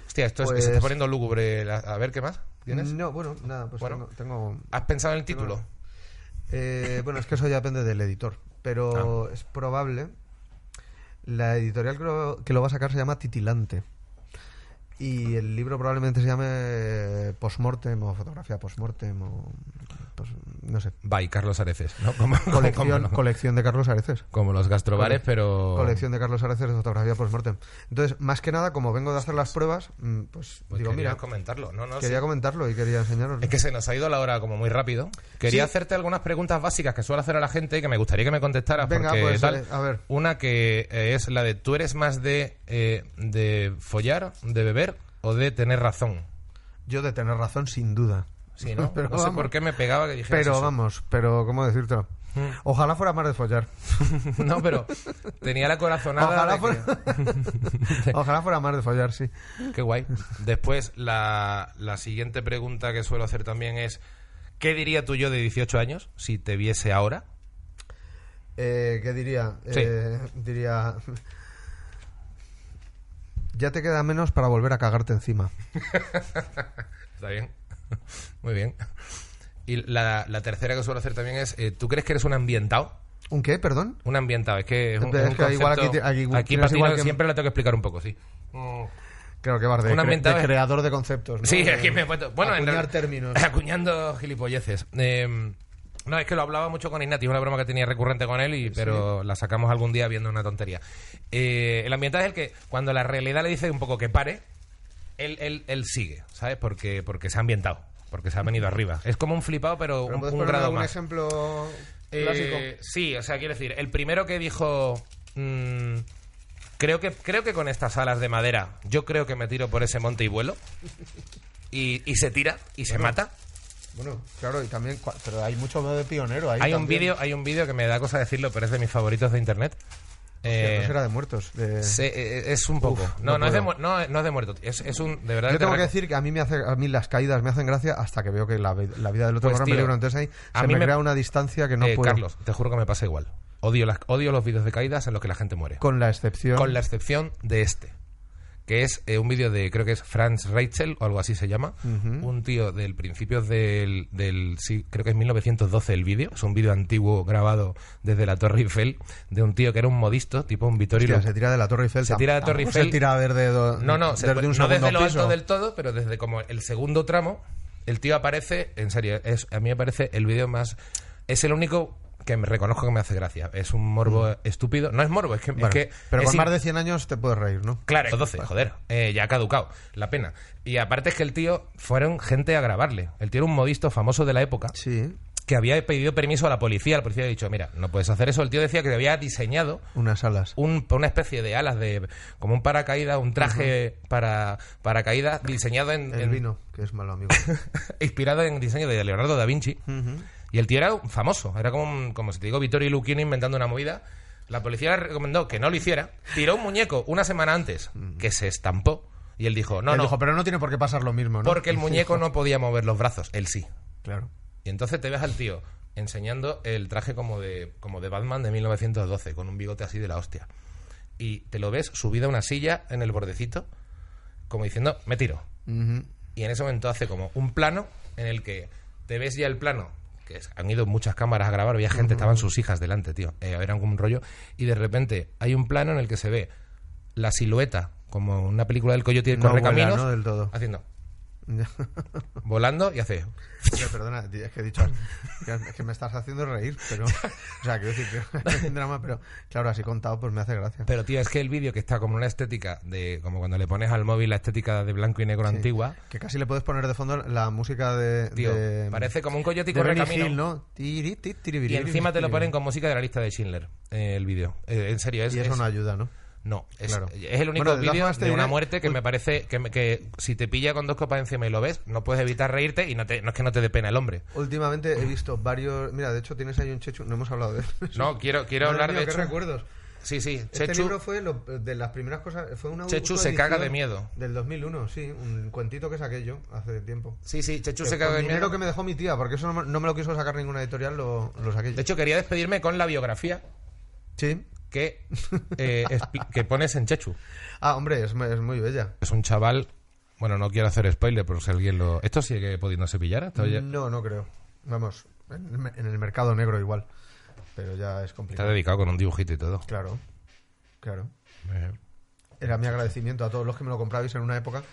Hostia, esto es que se Pues- está poniendo lúgubre. La- A ver, ¿qué más tienes? No, bueno, nada, pues Bueno. tengo- tengo ¿Has pensado en el título? Eh, bueno, es que eso ya depende del editor, pero Ah. es probable. La editorial que lo, que lo va a sacar se llama Titilante. Y el libro probablemente se llame eh, Postmortem o Fotografía Postmortem o. pues, no sé. By Carlos Areces, ¿no? Como, como- Colección, como- colección de Carlos Areces. como los gastrobares, pero... Colección de Carlos Areces de Fotografía Postmortem. Entonces, más que nada, como vengo de hacer las pruebas, mm, pues, Pues digo, mira, comentarlo. No, no, quería sí. comentarlo y quería enseñaros. Es que se nos ha ido la hora como muy rápido. Quería Sí. hacerte algunas preguntas básicas que suelo hacer a la gente y que me gustaría que me contestaras. Venga, porque pues, tal. eh, a ver. Una que eh, es la de ¿tú eres más de, eh, de follar, de beber o de tener razón? Yo de tener razón, sin duda. Sí, ¿no? <laughs> Pero no sé vamos. por qué me pegaba que dijeras Pero eso. vamos, pero ¿cómo decírtelo? Mm. Ojalá fuera más de follar. <laughs> No, pero tenía la corazonada Ojalá que- fuera... <laughs> Ojalá fuera más de follar, sí. Qué guay. Después, la, la siguiente pregunta que suelo hacer también es ¿qué diría tú yo de 18 años si te viese ahora? Eh, ¿Qué diría? Sí. Eh, diría... Ya te queda menos para volver a cagarte encima. Está bien. <laughs> Muy bien. Y la, la tercera que suelo hacer también es eh, ¿tú crees que eres un ambientado? ¿Un qué, perdón? Un ambientado, es que es un, Es es un que igual aquí ti- aquí aquí tienes Patino igual que- siempre le tengo que explicar un poco, sí. Claro que vas de, Un cre- ambientado de es- creador de conceptos, ¿no? Sí, aquí me he puesto. Bueno, en acuñar términos. <laughs> Acuñando gilipolleces. Eh, no, es que lo hablaba mucho con Ignati, una broma que tenía recurrente con él, y, pero la sacamos algún día viendo una tontería. Eh, el ambiental es el que, cuando la realidad le dice un poco que pare, él, él, él sigue, ¿sabes? Porque, porque se ha ambientado, porque se ha venido arriba. Es como un flipado, pero, ¿Pero un, un grado más. ejemplo Eh, clásico? sí, o sea, quiero decir, el primero que dijo. mm, creo, que, creo que con estas alas de madera, yo creo que me tiro por ese monte y vuelo. Y, y se tira y se mata. Bueno, claro, y también... Pero hay mucho de pionero ahí Hay un vídeo, hay un vídeo que me da cosa decirlo, pero es de mis favoritos de internet. Eh, no será de muertos. de- se- eh, es un poco. Uf, no, no no, es de, no, no es de muerto. Es, es un. De verdad Yo te tengo que decir que a mí me hace a mí las caídas me hacen gracia hasta que veo que la, vi- la vida del otro Pues, corre tío, peligro. Entonces ahí a se mí me, me- crea una distancia que no Eh, puedo. Carlos, te juro que me pasa igual. Odio, las, odio los vídeos de caídas en los que la gente muere. Con la excepción. Con la excepción de este. Que es eh, un vídeo de, creo que es Franz Rachel o algo así se llama. Un tío del principios del, del. Sí, creo que es 1912 el vídeo. Es un vídeo antiguo grabado desde la Torre Eiffel de un tío que era un modisto, tipo un Vittorio. Hostia, se tira de la Torre Eiffel. Se tira de la Torre Eiffel. Se tira desde, do- No, no, se- desde un no desde lo piso. alto del todo, pero desde como el segundo tramo, el tío aparece, en serio, es, a mí me parece el vídeo más... Es el único que me reconozco que me hace gracia. Es un morbo estúpido. No es morbo, es que... es Mm. Bueno, que pero es con in- más de 100 años te puedes reír, ¿no? Claro, 12, joder, eh, ya ha caducado, la pena. Y aparte es que el tío fueron gente a grabarle. El tío era un modisto famoso de la época Sí. que había pedido permiso a la policía. La policía había dicho, mira, no puedes hacer eso. El tío decía que había diseñado Unas alas. un, una especie de alas de como un paracaídas, un traje para paracaídas diseñado en, El en- vino, que es malo, amigo. <laughs> inspirado en diseño de Leonardo da Vinci. Y el tío era famoso, era como, un- como si te digo Vittorio Luquini inventando una movida. La policía le recomendó que no lo hiciera. Tiró un muñeco una semana antes que se estampó y él dijo, no, Él no, dijo, pero no tiene por qué pasar lo mismo, ¿no? porque el muñeco no podía mover los brazos, él sí. Claro. Y entonces te ves al tío enseñando el traje como de, como de Batman de 1912, con un bigote así de la hostia. Y te lo ves subido a una silla en el bordecito, como diciendo, me tiro. Y en ese momento hace como un plano en el que te ves ya el plano, que han ido muchas cámaras a grabar, había gente, estaban sus hijas delante, tío, eh, eran como un rollo, y de repente hay un plano en el que se ve la silueta, como una película del coyote y el No correcaminos, vuela, ¿no? Del todo. haciendo. <laughs> volando y hace... Oye, perdona, es que he dicho es que me estás haciendo reír, pero o sea, quiero decir que <laughs> es un drama, pero claro, así contado pues me hace gracia. Pero tío, es que el vídeo que está como una estética de como cuando le pones al móvil la estética de blanco y negro Sí. antigua, Que casi le puedes poner de fondo la música de, tío, de- parece como un coyote y de Benny correcaminos. Hill, ¿no? Tiri, ti, tiri, Y encima te lo ponen con música de la lista de Schindler, eh, el vídeo. Eh, en serio, es, y eso es- no ayuda, ¿no? No, es, Claro. es el único Bueno, vídeo de una muerte que me parece que, me- que si te pilla con dos copas encima y lo ves, no puedes evitar reírte y no, te, no es que no te dé pena el hombre. Últimamente he visto varios. Mira, de hecho tienes ahí un Chechu. No hemos hablado de él. <laughs> No, quiero, quiero hablar mía, de qué hecho. recuerdos. Sí, sí, Este Chechu, libro fue lo- de las primeras cosas. Fue una Chechu se caga de miedo. Del 2001, sí. Un cuentito que saqué yo hace tiempo. Sí, sí, Chechu Que se caga de miedo. que me dejó mi tía, porque eso no, me- no me lo quiso sacar ninguna editorial, lo, lo saqué yo. De hecho, quería despedirme con la biografía sí. Que, eh, que pones en Chechu. Ah, hombre, es, es muy bella. Es un chaval. Bueno, no quiero hacer spoiler, pero si alguien lo. ¿Esto sigue pudiéndose pillar? ¿Esto ya- No, no creo. Vamos, en, el me- en el mercado negro igual. Pero ya es Está complicado. dedicado con un dibujito y todo. Claro, claro. Eh, Era mi agradecimiento a todos los que me lo comprabais en una época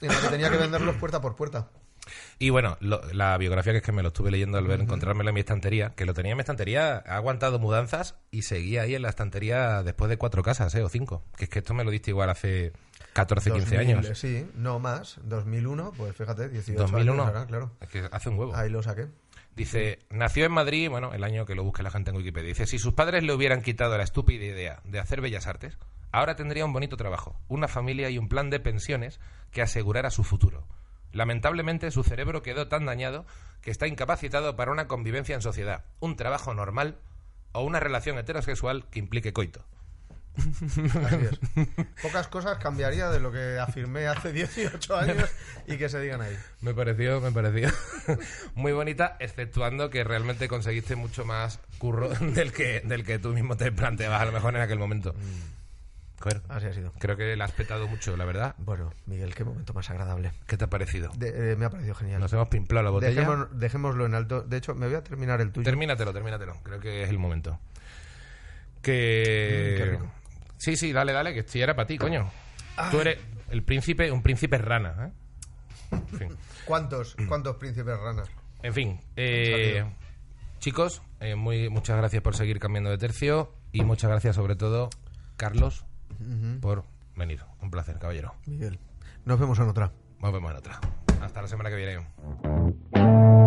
en la que tenía que venderlos puerta por puerta. Y bueno, lo- la biografía que es que me lo estuve leyendo al ver, encontrármelo en mi estantería, que lo tenía en mi estantería, ha aguantado mudanzas y seguía ahí en la estantería después de cuatro casas, ¿eh? O cinco. Que es que esto me lo diste igual hace 14, 15 2000, años. Sí, no más. 2001, pues fíjate, 18 2001. años ahora, claro. Es que hace un huevo. Ahí lo saqué. Dice, nació en Madrid, bueno, el año que lo busque la gente en Wikipedia. Dice, si sus padres le hubieran quitado la estúpida idea de hacer bellas artes, ahora tendría un bonito trabajo, una familia y un plan de pensiones que asegurara su futuro. Lamentablemente, su cerebro quedó tan dañado que está incapacitado para una convivencia en sociedad, un trabajo normal o una relación heterosexual que implique coito. Así es. Pocas cosas cambiaría de lo que afirmé hace 18 años y que se digan ahí. Me pareció, me pareció muy bonita, exceptuando que realmente conseguiste mucho más curro del que, del que tú mismo te planteabas a lo mejor en aquel momento. Así ha sido. creo que la has petado mucho, la verdad. Bueno, Miguel, qué momento más agradable. ¿Qué te ha parecido? De- eh, me ha parecido genial. Nos hemos pimplado la botella. Dejémoslo, dejémoslo en alto. De hecho, me voy a terminar el tuyo. Termínatelo, termínatelo. Creo que es el momento. Que. Mm, qué rico. Sí, sí, dale, dale, que esto era para ti, coño. Tú eres el príncipe, un príncipe rana, ¿eh? En fin. ¿Cuántos, ¿Cuántos príncipes ranas? En fin, eh, chicos, eh, muy, muchas gracias por seguir cambiando de tercio y muchas gracias sobre todo, Carlos, por venir. Un placer, caballero. Miguel. Nos vemos en otra. Nos vemos en otra. Hasta la semana que viene.